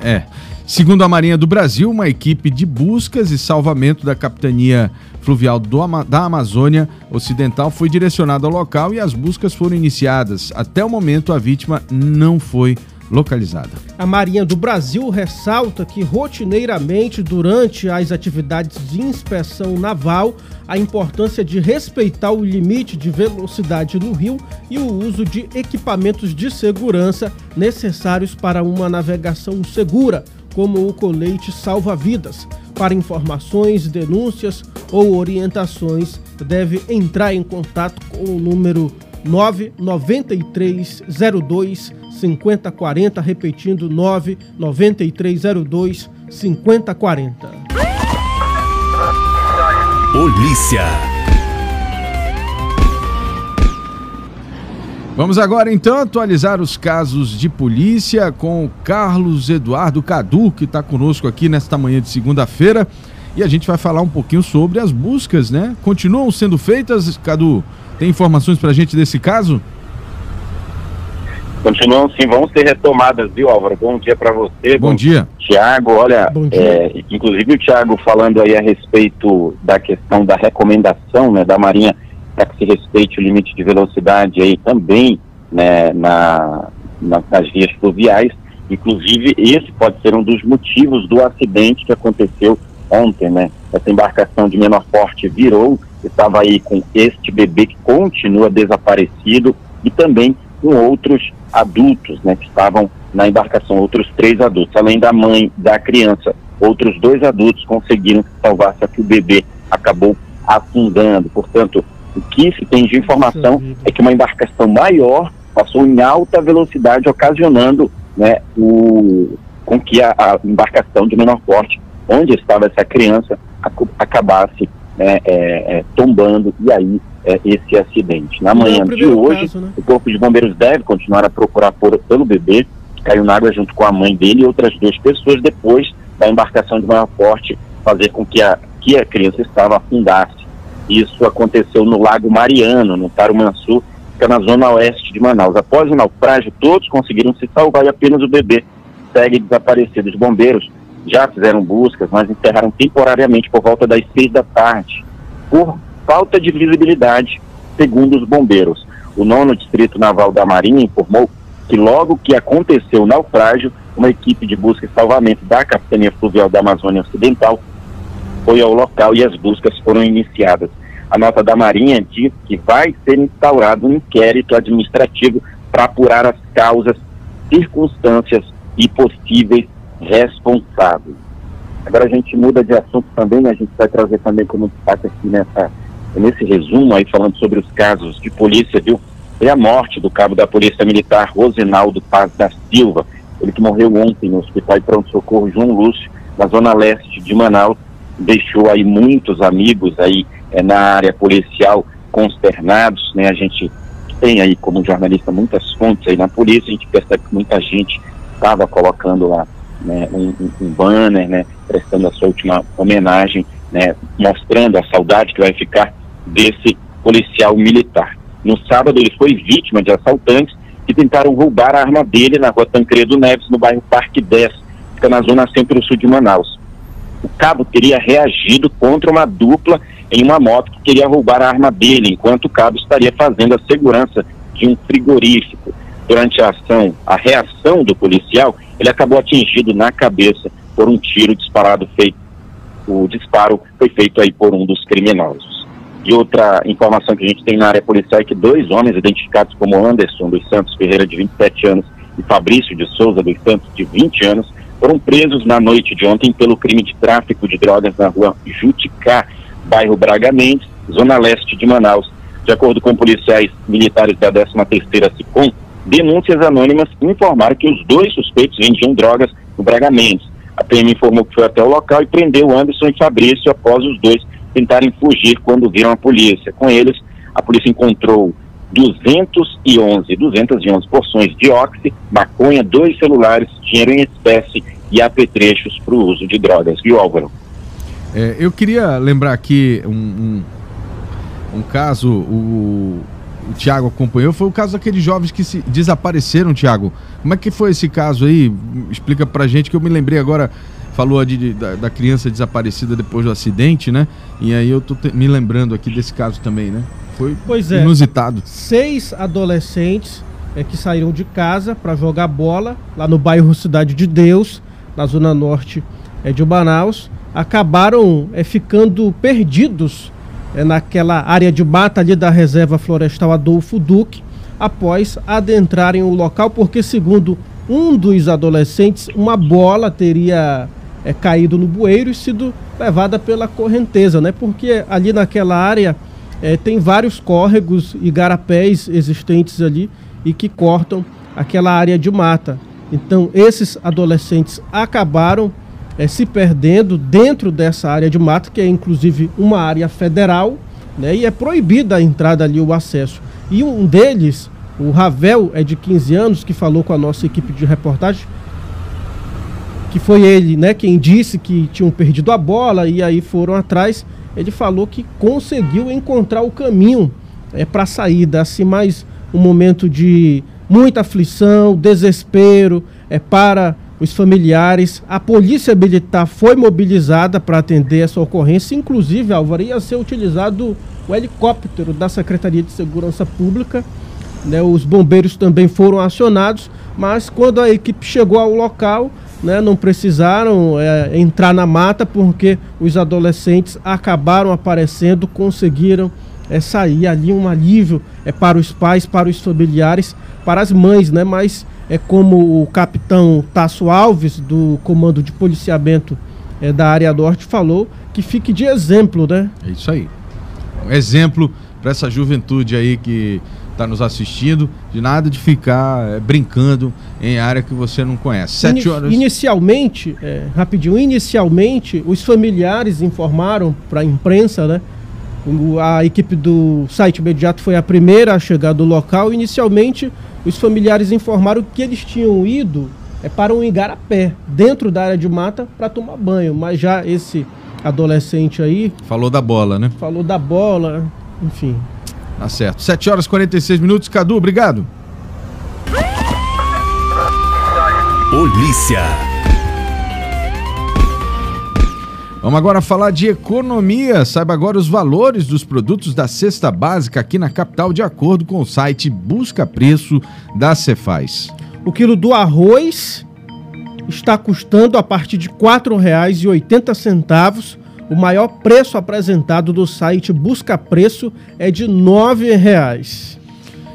É. Segundo a Marinha do Brasil, uma equipe de buscas e salvamento da Capitania Fluvial do, da Amazônia Ocidental foi direcionada ao local e as buscas foram iniciadas. Até o momento, a vítima não foi localizada. A Marinha do Brasil ressalta que rotineiramente, durante as atividades de inspeção naval, a importância de respeitar o limite de velocidade no rio e o uso de equipamentos de segurança necessários para uma navegação segura, como o colete salva-vidas. Para informações, denúncias ou orientações, deve entrar em contato com o número 99302 5040, repetindo 99302 5040. Polícia. Vamos agora então atualizar os casos de polícia com o Carlos Eduardo Cadu, que está conosco aqui nesta manhã de segunda-feira. E a gente vai falar um pouquinho sobre as buscas, né? Continuam sendo feitas, Cadu? Tem informações para a gente desse caso? Continuam sim, vão ser retomadas, viu, Álvaro? Bom dia para você. Bom, bom dia. Tiago, olha, é, inclusive o Tiago falando aí a respeito da questão da recomendação né, da Marinha para que se respeite o limite de velocidade aí também né, na, na, nas vias fluviais. Inclusive, esse pode ser um dos motivos do acidente que aconteceu ontem, né? Essa embarcação de menor porte virou, estava aí com este bebê que continua desaparecido e também com outros adultos, né, que estavam na embarcação, outros três adultos, além da mãe da criança, outros dois adultos conseguiram salvar, só que o bebê acabou afundando. Portanto, o que se tem de informação é que uma embarcação maior passou em alta velocidade, ocasionando né, o, com que a, a embarcação de menor porte, onde estava essa criança, acabasse né, é, é, tombando e aí é, esse acidente. Na manhã de hoje, caso, né? o Corpo de Bombeiros deve continuar a procurar por, pelo bebê, caiu na água junto com a mãe dele e outras duas pessoas, depois da embarcação de maior porte fazer com que a, que a criança estava afundasse. Isso aconteceu no Lago Mariano, no Tarumansu, que é na zona oeste de Manaus. Após o naufrágio, todos conseguiram se salvar e apenas o bebê segue desaparecido. Os bombeiros já fizeram buscas, mas encerraram temporariamente por volta das seis da tarde, por falta de visibilidade, segundo os bombeiros. O nono Distrito Naval da Marinha informou que logo que aconteceu o naufrágio, uma equipe de busca e salvamento da Capitania Fluvial da Amazônia Ocidental foi ao local e as buscas foram iniciadas. A nota da Marinha diz que vai ser instaurado um inquérito administrativo para apurar as causas, circunstâncias e possíveis responsável. Agora a gente muda de assunto também, a gente vai trazer também como destaque aqui nessa, nesse resumo aí falando sobre os casos de polícia, viu? É a morte do cabo da Polícia Militar Rosinaldo Paz da Silva, ele que morreu ontem no Hospital de Pronto Socorro João Lúcio, na zona leste de Manaus, deixou aí muitos amigos aí é, na área policial consternados, né? A gente tem aí como jornalista muitas fontes aí na polícia, a gente percebe que muita gente estava colocando lá né, um, um, banner, né, prestando a sua última homenagem, né, mostrando a saudade que vai ficar desse policial militar. No sábado ele foi vítima de assaltantes que tentaram roubar a arma dele na rua Tancredo Neves, no bairro Parque 10, fica na zona centro-sul de Manaus. O cabo teria reagido contra uma dupla em uma moto que queria roubar a arma dele, enquanto o cabo estaria fazendo a segurança de um frigorífico. Durante a ação, a reação do policial, ele acabou atingido na cabeça por um tiro disparado feito. O disparo foi feito aí por um dos criminosos. E outra informação que a gente tem na área policial é que dois homens identificados como Anderson dos Santos Ferreira, de 27 anos, e Fabrício de Souza dos Santos, de 20 anos, foram presos na noite de ontem pelo crime de tráfico de drogas na rua Juticá, bairro Braga Mendes, zona leste de Manaus. De acordo com policiais militares da 13ª SICOM, denúncias anônimas informaram que os dois suspeitos vendiam drogas no Braga Mendes. A PM informou que foi até o local e prendeu Anderson e Fabrício após os dois tentarem fugir quando viram a polícia. Com eles, a polícia encontrou 211, 211 porções de óxido, maconha, dois celulares, dinheiro em espécie e apetrechos para o uso de drogas. Viu, Álvaro? É, eu queria lembrar aqui um, um, um caso, o, o Tiago acompanhou foi o caso daqueles jovens que se desapareceram, Tiago. Como é que foi esse caso aí? Explica pra gente que eu me lembrei agora, falou de, da, da, criança desaparecida depois do acidente, né? E aí eu tô te, me lembrando aqui desse caso também, né? Foi pois é, inusitado. Seis adolescentes é, que saíram de casa para jogar bola lá no bairro Cidade de Deus, na zona norte é, de Manaus, acabaram é, ficando perdidos é, naquela área de mata ali da reserva florestal Adolfo Duque, após adentrarem o local, porque segundo um dos adolescentes, uma bola teria é, caído no bueiro e sido levada pela correnteza, né? Porque ali naquela área é, tem vários córregos e garapés existentes ali e que cortam aquela área de mata. Então, esses adolescentes acabaram é, se perdendo dentro dessa área de mata, que é inclusive uma área federal, né, e é proibida a entrada ali, o acesso. E um deles, o Ravel, é de 15 anos, que falou com a nossa equipe de reportagem, que foi ele né, quem disse que tinham perdido a bola e aí foram atrás. Ele falou que conseguiu encontrar o caminho é, para a saída, assim, mais um momento de muita aflição, desespero é, para os familiares. A polícia militar foi mobilizada para atender essa ocorrência, inclusive, Álvaro, ia ser utilizado o helicóptero da Secretaria de Segurança Pública. Né, os bombeiros também foram acionados, mas quando a equipe chegou ao local, né, não precisaram é, entrar na mata porque os adolescentes acabaram aparecendo, conseguiram é, sair ali um alívio é, para os pais, para os familiares, para as mães, né? Mas é como o capitão Tasso Alves, do Comando de Policiamento é, da área norte, falou, que fique de exemplo, né? É isso aí. Um exemplo para essa juventude aí que está nos assistindo, de nada de ficar é, brincando em área que você não conhece. Sete horas. Inicialmente, é, rapidinho, inicialmente, os familiares informaram para a imprensa, né? A equipe do site imediato foi a primeira a chegar do local. Inicialmente, os familiares informaram que eles tinham ido é, para um igarapé, dentro da área de mata, para tomar banho. Mas já esse adolescente aí. Falou da bola, né? Falou da bola, enfim. Tá certo. 7 horas e 46 minutos. Cadu, obrigado. Polícia. Vamos agora falar de economia. Saiba agora os valores dos produtos da cesta básica aqui na capital, de acordo com o site Busca Preço da Cefaz. O quilo do arroz está custando a partir de R$ 4,80 o maior preço apresentado do site Busca Preço é de R$ 9,00.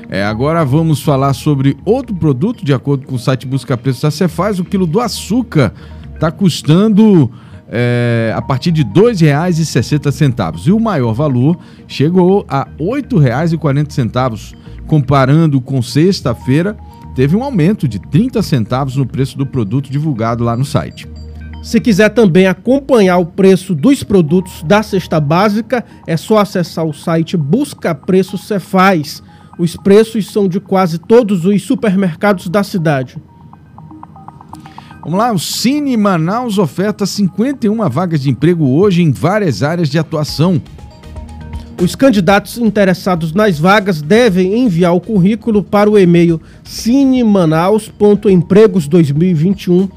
É, agora vamos falar sobre outro produto, de acordo com o site Busca Preço da Cefaz, o quilo do açúcar está custando é, a partir de R$ 2,60 e o maior valor chegou a R$ 8,40. Comparando com sexta-feira, teve um aumento de 30 centavos no preço do produto divulgado lá no site. Se quiser também acompanhar o preço dos produtos da cesta básica, é só acessar o site Busca Preço Cefaz. Os preços são de quase todos os supermercados da cidade. Vamos lá, o Cine Manaus oferta 51 vagas de emprego hoje em várias áreas de atuação. Os candidatos interessados nas vagas devem enviar o currículo para o e-mail cinemanaus.empregos2021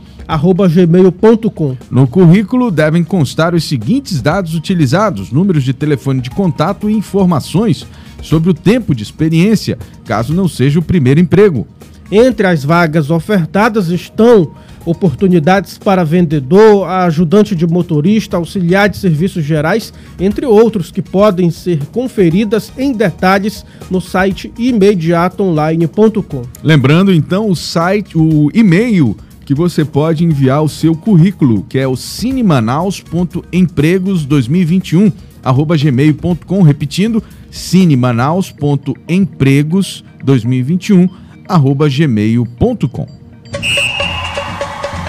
gmail.com. No currículo devem constar os seguintes dados utilizados: números de telefone de contato e informações sobre o tempo de experiência, caso não seja o primeiro emprego. Entre as vagas ofertadas estão oportunidades para vendedor, ajudante de motorista, auxiliar de serviços gerais, entre outros que podem ser conferidas em detalhes no site imediatoonline.com. Lembrando então o site, o e-mail que você pode enviar o seu currículo, que é o cinemanaus.empregos2021 gmail.com, repetindo, cinemanaus.empregos2021 gmail.com.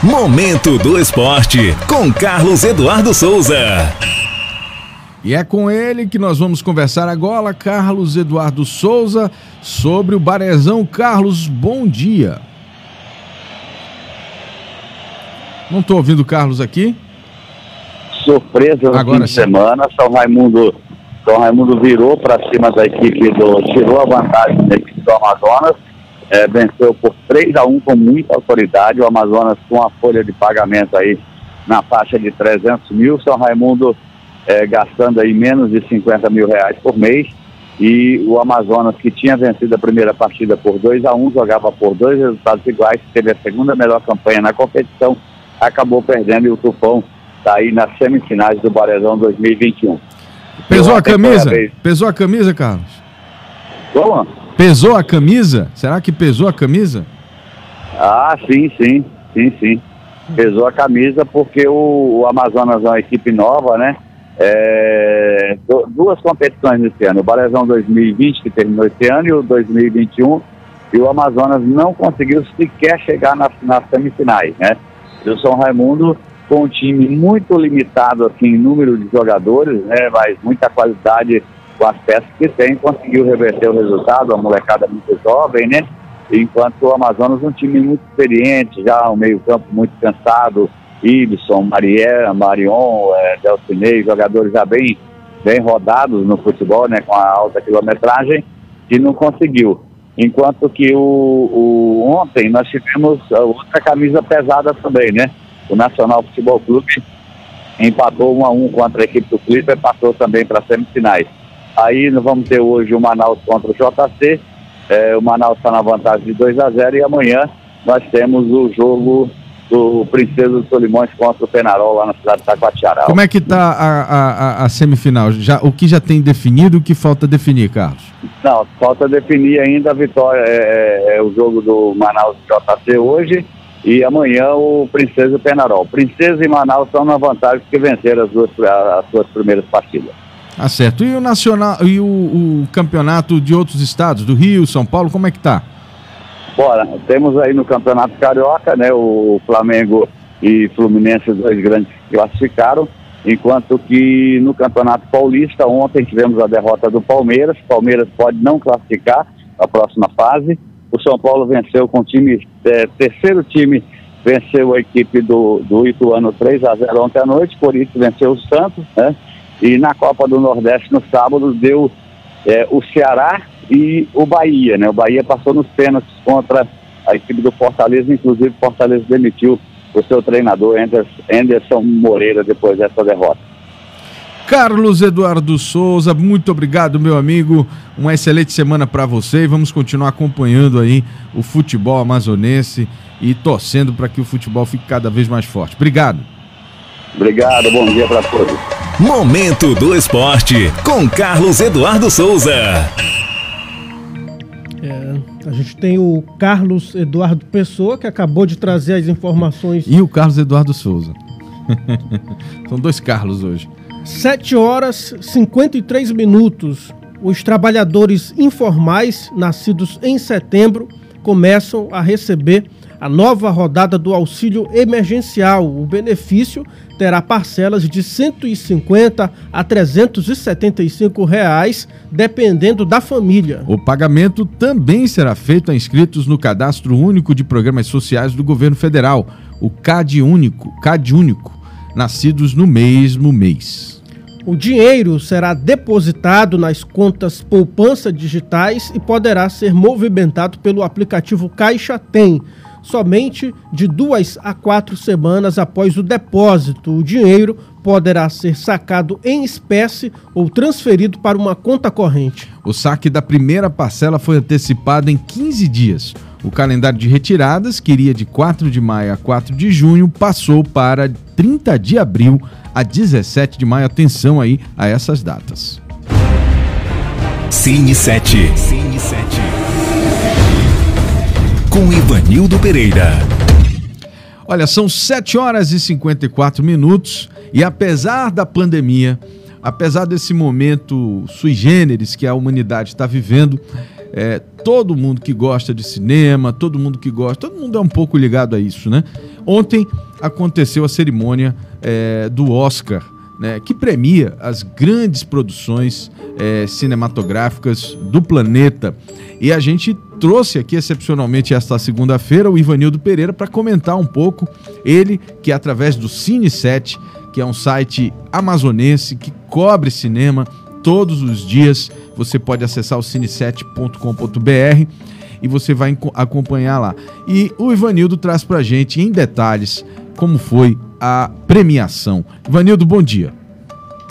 Momento do Esporte com Carlos Eduardo Souza. E é com ele que nós vamos conversar agora, Carlos Eduardo Souza, sobre o Barezão. Carlos, bom dia. Não estou ouvindo o Carlos aqui. Surpresa no Agora fim de sim. semana, São Raimundo, São Raimundo virou para cima da equipe do. tirou a vantagem da equipe do Amazonas, é, venceu por 3 a 1 com muita autoridade. O Amazonas com a folha de pagamento aí na faixa de 300 mil, São Raimundo é, gastando aí menos de 50 mil reais por mês. E o Amazonas, que tinha vencido a primeira partida por 2 a 1 jogava por dois resultados iguais, teve a segunda melhor campanha na competição acabou perdendo e o Tufão está aí nas semifinais do Barezão 2021. Pesou a camisa? Pesou a camisa, Carlos? Como? Pesou a camisa? Será que pesou a camisa? Ah, sim, sim, sim, sim. Pesou a camisa porque o, o Amazonas é uma equipe nova, né? É, duas competições nesse ano, o Balezão 2020, que terminou esse ano, e o 2021, e o Amazonas não conseguiu sequer chegar nas, nas semifinais, né? E o São Raimundo, com um time muito limitado assim, em número de jogadores, né? Mas muita qualidade com as peças que tem, conseguiu reverter o resultado, a molecada muito jovem, né? Enquanto o Amazonas um time muito experiente, já um meio campo muito cansado, Ibson, Mariel, Marion, é, Delcinei, jogadores já bem, bem rodados no futebol, né, com a alta quilometragem, e não conseguiu. Enquanto que o, o ontem nós tivemos outra camisa pesada também, né? O Nacional Futebol Clube empatou 1 a 1 contra a equipe do Clipper, passou também para semifinais. Aí nós vamos ter hoje o Manaus contra o JC. É, o Manaus está na vantagem de 2 a 0 e amanhã nós temos o jogo do Princesa dos Solimões contra o Penarol lá na cidade de Taquatiara. Como é que está a, a, a, semifinal? Já, o que já tem definido o que falta definir, Carlos? Não, falta definir ainda a vitória, é, é, é o jogo do Manaus JC hoje e amanhã o Princesa e o Penarol. Princesa e Manaus estão na vantagem porque venceram as, duas, as suas primeiras partidas. Ah, certo. E o nacional e o, o campeonato de outros estados, do Rio, São Paulo, como é que tá? Bora, temos aí no Campeonato Carioca, né, o Flamengo e Fluminense, dois grandes classificaram, enquanto que no Campeonato Paulista, ontem tivemos a derrota do Palmeiras, Palmeiras pode não classificar a próxima fase, o São Paulo venceu com o time, é, terceiro time, venceu a equipe do, do Ituano 3 a 0 ontem à noite, por isso venceu o Santos, né, e na Copa do Nordeste no sábado deu é, o Ceará e o Bahia, né? O Bahia passou nos pênaltis contra a equipe do Fortaleza, inclusive o Fortaleza demitiu o seu treinador Anderson Moreira depois dessa derrota. Carlos Eduardo Souza, muito obrigado, meu amigo. Uma excelente semana para você e vamos continuar acompanhando aí o futebol amazonense e torcendo para que o futebol fique cada vez mais forte. Obrigado. Obrigado, bom dia para todos. Momento do Esporte com Carlos Eduardo Souza. É, a gente tem o Carlos Eduardo Pessoa, que acabou de trazer as informações. E o Carlos Eduardo Souza. [laughs] São dois Carlos hoje. 7 horas 53 minutos. Os trabalhadores informais, nascidos em setembro, começam a receber a nova rodada do auxílio emergencial. O benefício terá parcelas de 150 a 375 reais, dependendo da família. O pagamento também será feito a inscritos no Cadastro Único de Programas Sociais do Governo Federal, o CAD Único, CAD Único, nascidos no mesmo mês. O dinheiro será depositado nas contas poupança digitais e poderá ser movimentado pelo aplicativo Caixa Tem somente de duas a quatro semanas após o depósito. O dinheiro poderá ser sacado em espécie ou transferido para uma conta corrente. O saque da primeira parcela foi antecipado em 15 dias. O calendário de retiradas, que iria de 4 de maio a 4 de junho, passou para 30 de abril a 17 de maio. Atenção aí a essas datas. Cine 7. Cine 7 com Ivanildo Pereira. Olha, são 7 horas e 54 minutos e apesar da pandemia, apesar desse momento sui generis que a humanidade está vivendo, é, todo mundo que gosta de cinema, todo mundo que gosta, todo mundo é um pouco ligado a isso, né? Ontem aconteceu a cerimônia é, do Oscar, né, que premia as grandes produções é, cinematográficas do planeta. E a gente trouxe aqui excepcionalmente esta segunda-feira o Ivanildo Pereira para comentar um pouco. Ele que através do Cine 7, que é um site amazonense que cobre cinema todos os dias, você pode acessar o cine7.com.br e você vai acompanhar lá. E o Ivanildo traz para gente em detalhes como foi a premiação. Ivanildo, bom dia.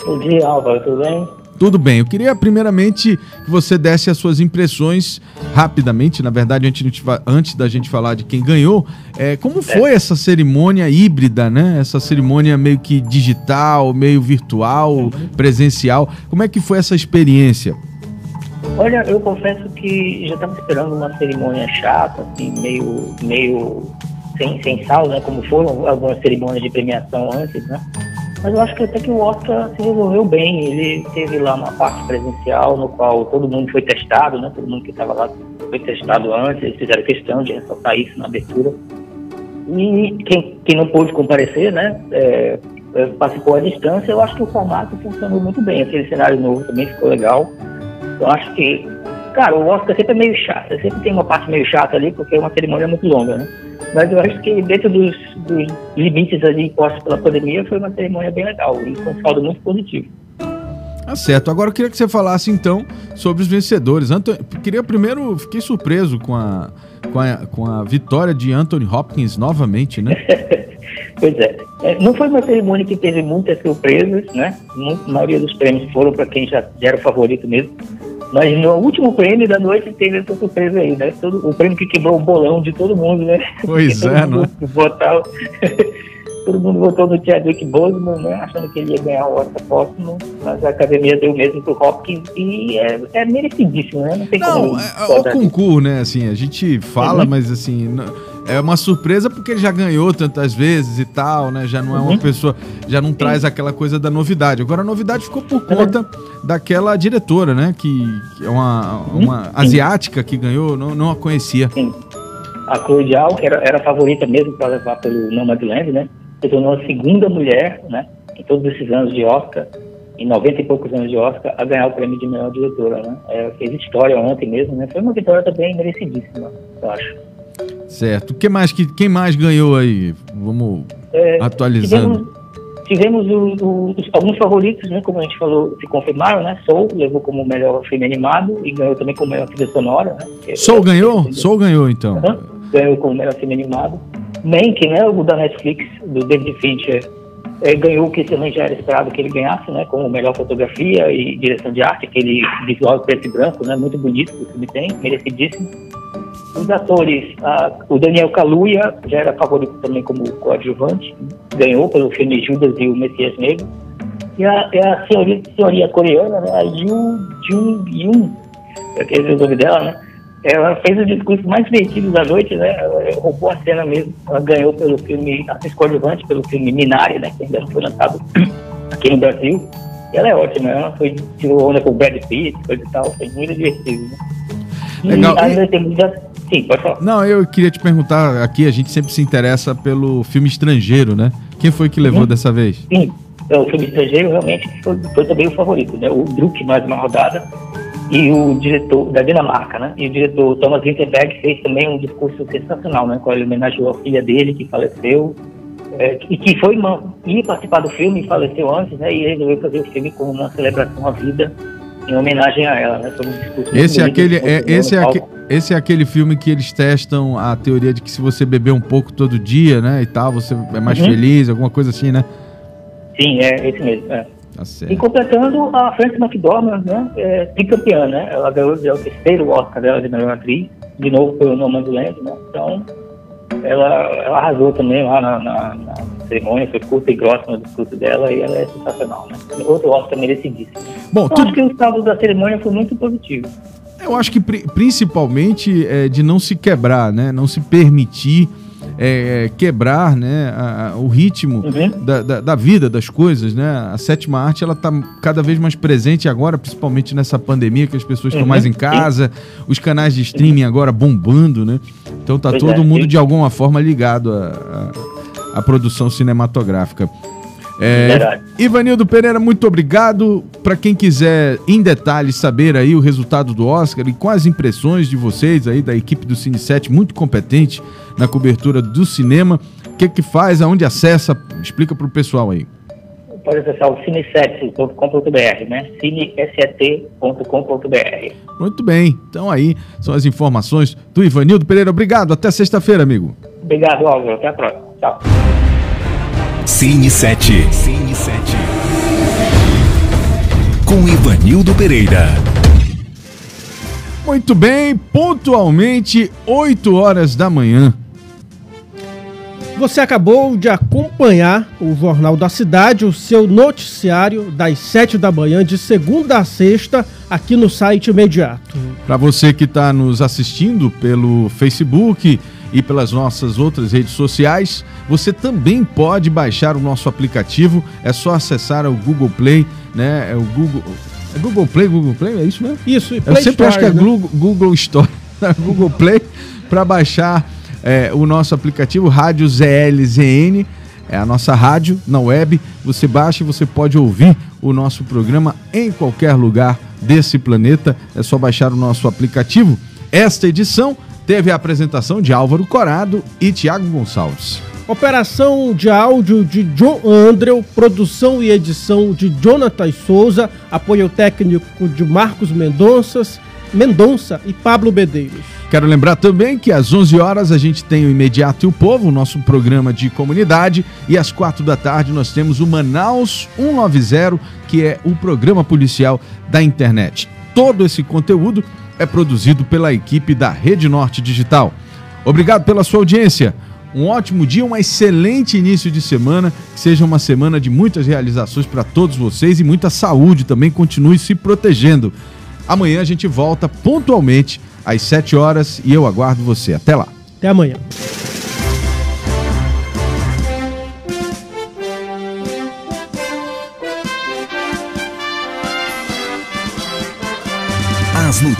Bom dia, Álvaro, tudo bem? Tudo bem. Eu queria primeiramente que você desse as suas impressões rapidamente. Na verdade, antes, antes da gente falar de quem ganhou, é, como foi é. essa cerimônia híbrida, né? Essa cerimônia meio que digital, meio virtual, presencial. Como é que foi essa experiência? Olha, eu confesso que já estava esperando uma cerimônia chata, assim, meio, meio sem, sem sal, né? Como foram algumas cerimônias de premiação antes, né? Mas eu acho que até que o Oscar se resolveu bem. Ele teve lá uma parte presencial no qual todo mundo foi testado, né? Todo mundo que estava lá foi testado antes. Eles fizeram questão de ressaltar isso na abertura. E quem, quem não pôde comparecer, né? É, é participou à distância. Eu acho que o formato funcionou muito bem. Aquele cenário novo também ficou legal. Eu acho que, cara, o Oscar sempre é meio chato. Sempre tem uma parte meio chata ali, porque é uma cerimônia muito longa, né? Mas eu acho que dentro dos, dos limites ali impostos pela pandemia foi uma cerimônia bem legal e com um saldo muito positivo. Tá certo. Agora eu queria que você falasse então sobre os vencedores. Anto... Queria primeiro, fiquei surpreso com a, com a, com a vitória de Anthony Hopkins novamente, né? [laughs] pois é. é. Não foi uma cerimônia que teve muitas surpresas, né? A maioria dos prêmios foram para quem já era o favorito mesmo. Mas no último prêmio da noite teve essa surpresa aí, né? Todo, o prêmio que quebrou o bolão de todo mundo, né? Pois [laughs] é, né? Votar, todo mundo votou no Chadwick Boseman, né? Achando que ele ia ganhar o Oscar póstumo, mas a academia deu mesmo pro Hopkins e é, é merecidíssimo, né? Não tem não, como... É, é o concurso, né? Assim, a gente fala, uhum. mas assim... Não é uma surpresa porque ele já ganhou tantas vezes e tal, né? Já não é uma uhum. pessoa, já não Sim. traz aquela coisa da novidade. Agora a novidade ficou por conta uhum. daquela diretora, né? Que, é uma, uhum. uma asiática que ganhou, não, não a conhecia. Sim. A Chloe Zhao, que era, era a favorita mesmo para levar pelo Nomadland, né? Se tornou a segunda mulher, né? Em todos esses anos de Oscar, em 90 e poucos anos de Oscar, a ganhar o prêmio de melhor diretora, né? É, fez história ontem mesmo, né? Foi uma vitória também merecidíssima, eu acho. Certo. Que mais, que, quem mais ganhou aí? Vamos é, atualizando. Tivemos, tivemos o, o, alguns favoritos, né? Como a gente falou, se confirmaram, né? Soul levou como melhor filme animado e ganhou também como melhor trilha sonora, né? Soul ganhou? Soul ganhou, então. Uhum. Ganhou como melhor filme animado. Mank, né? O da Netflix, do David Fincher, é, ganhou o que também já era esperado que ele ganhasse, né? Como melhor fotografia e direção de arte, aquele visual preto e branco, né? Muito bonito que o filme tem, merecidíssimo. Os atores, o Daniel Kaluuya já era favorito também como coadjuvante, ganhou pelo filme Judas e o Messias Negro. E a, a senhoria, senhoria coreana, né, a Yoo Jung Yoon, aquele é o nome dela, né? Ela fez o discurso mais divertido da noite, né? Ela roubou a cena mesmo. Ela ganhou pelo filme, atriz coadjuvante, pelo filme Minari, né? Que ainda não foi lançado [clears throat] aqui no Brasil. E ela é ótima, ela foi, tirou onda com o Brad Pitt, coisa e tal, foi muito divertido, né? Legal. E ainda temos Sim, pode falar. Não, eu queria te perguntar aqui, a gente sempre se interessa pelo filme estrangeiro, né? Quem foi que levou uhum. dessa vez? Sim, é, o filme estrangeiro realmente foi, foi, também o favorito, né? O Druk, mais uma rodada, e o diretor da Dinamarca, né? E o diretor Thomas Winterberg fez também um discurso sensacional, né? Com ele homenageou a filha dele, que faleceu, é, e que foi ia participar do filme e faleceu antes, né? E resolveu fazer o filme como uma celebração à vida em homenagem a ela, né? Foi um discurso esse é aquele, é, esse é esse é aquele filme que eles testam a teoria de que se você beber um pouco todo dia, né, e tal, você é mais uhum. feliz, alguma coisa assim, né? Sim, é esse mesmo. É. Tá e completando a Frances McDormand, né, é, tricampeã, né? Ela ganhou o terceiro Oscar dela de melhor atriz, de novo pelo do Land, né? Então, ela, ela arrasou também lá na, na, na, cerimônia, foi curta e grossa no discurso dela e ela é sensacional, né? Outro Oscar merecidíssimo. Bom, então, tudo... acho que o saldo da cerimônia foi muito positivo. Eu acho que principalmente é, de não se quebrar, né? Não se permitir é, quebrar né, a, a, o ritmo uhum. da, da, da, vida, das coisas, né? A sétima arte, ela está cada vez mais presente agora, principalmente nessa pandemia, que as pessoas estão uhum. mais em casa, os canais de streaming agora bombando, né? Então tá pois todo é, mundo, de alguma forma, ligado à produção cinematográfica. É, Ivanildo Pereira, muito obrigado. Para quem quiser em detalhes saber aí o resultado do Oscar e quais impressões de vocês aí da equipe do Cine 7, muito competente na cobertura do cinema, o que que faz, aonde acessa, explica para o pessoal aí. Pode acessar o cine7.com.br, né? cineset.com.br. Muito bem. Então aí são as informações do Ivanildo Pereira. Obrigado. Até sexta-feira, amigo. Obrigado, Álvaro. Até a próxima. Tchau. Cine 7. Cine 7. Com Ivanildo Pereira. Muito bem, pontualmente 8 horas da manhã. Você acabou de acompanhar o Jornal da Cidade, o seu noticiário das 7 da manhã, de segunda a sexta, aqui no site imediato. Para você que está nos assistindo pelo Facebook e pelas nossas outras redes sociais. Você também pode baixar o nosso aplicativo, é só acessar o Google Play, né? É o Google. É Google Play, Google Play, é isso mesmo? Isso, e Play Eu sempre Store, acho que é [laughs] né? Google, Google Store, Google Play, para baixar é, o nosso aplicativo Rádio ZLZN. É a nossa rádio na web. Você baixa e você pode ouvir o nosso programa em qualquer lugar desse planeta. É só baixar o nosso aplicativo. Esta edição teve a apresentação de Álvaro Corado e Tiago Gonçalves. Operação de áudio de John Andrew, produção e edição de Jonathan Souza, apoio técnico de Marcos Mendonças, Mendonça e Pablo Bedeiros. Quero lembrar também que às 11 horas a gente tem o Imediato e o Povo, nosso programa de comunidade, e às 4 da tarde nós temos o Manaus 190, que é o programa policial da internet. Todo esse conteúdo é produzido pela equipe da Rede Norte Digital. Obrigado pela sua audiência. Um ótimo dia, um excelente início de semana. Que seja uma semana de muitas realizações para todos vocês e muita saúde também. Continue se protegendo. Amanhã a gente volta pontualmente às 7 horas e eu aguardo você. Até lá. Até amanhã. As notícias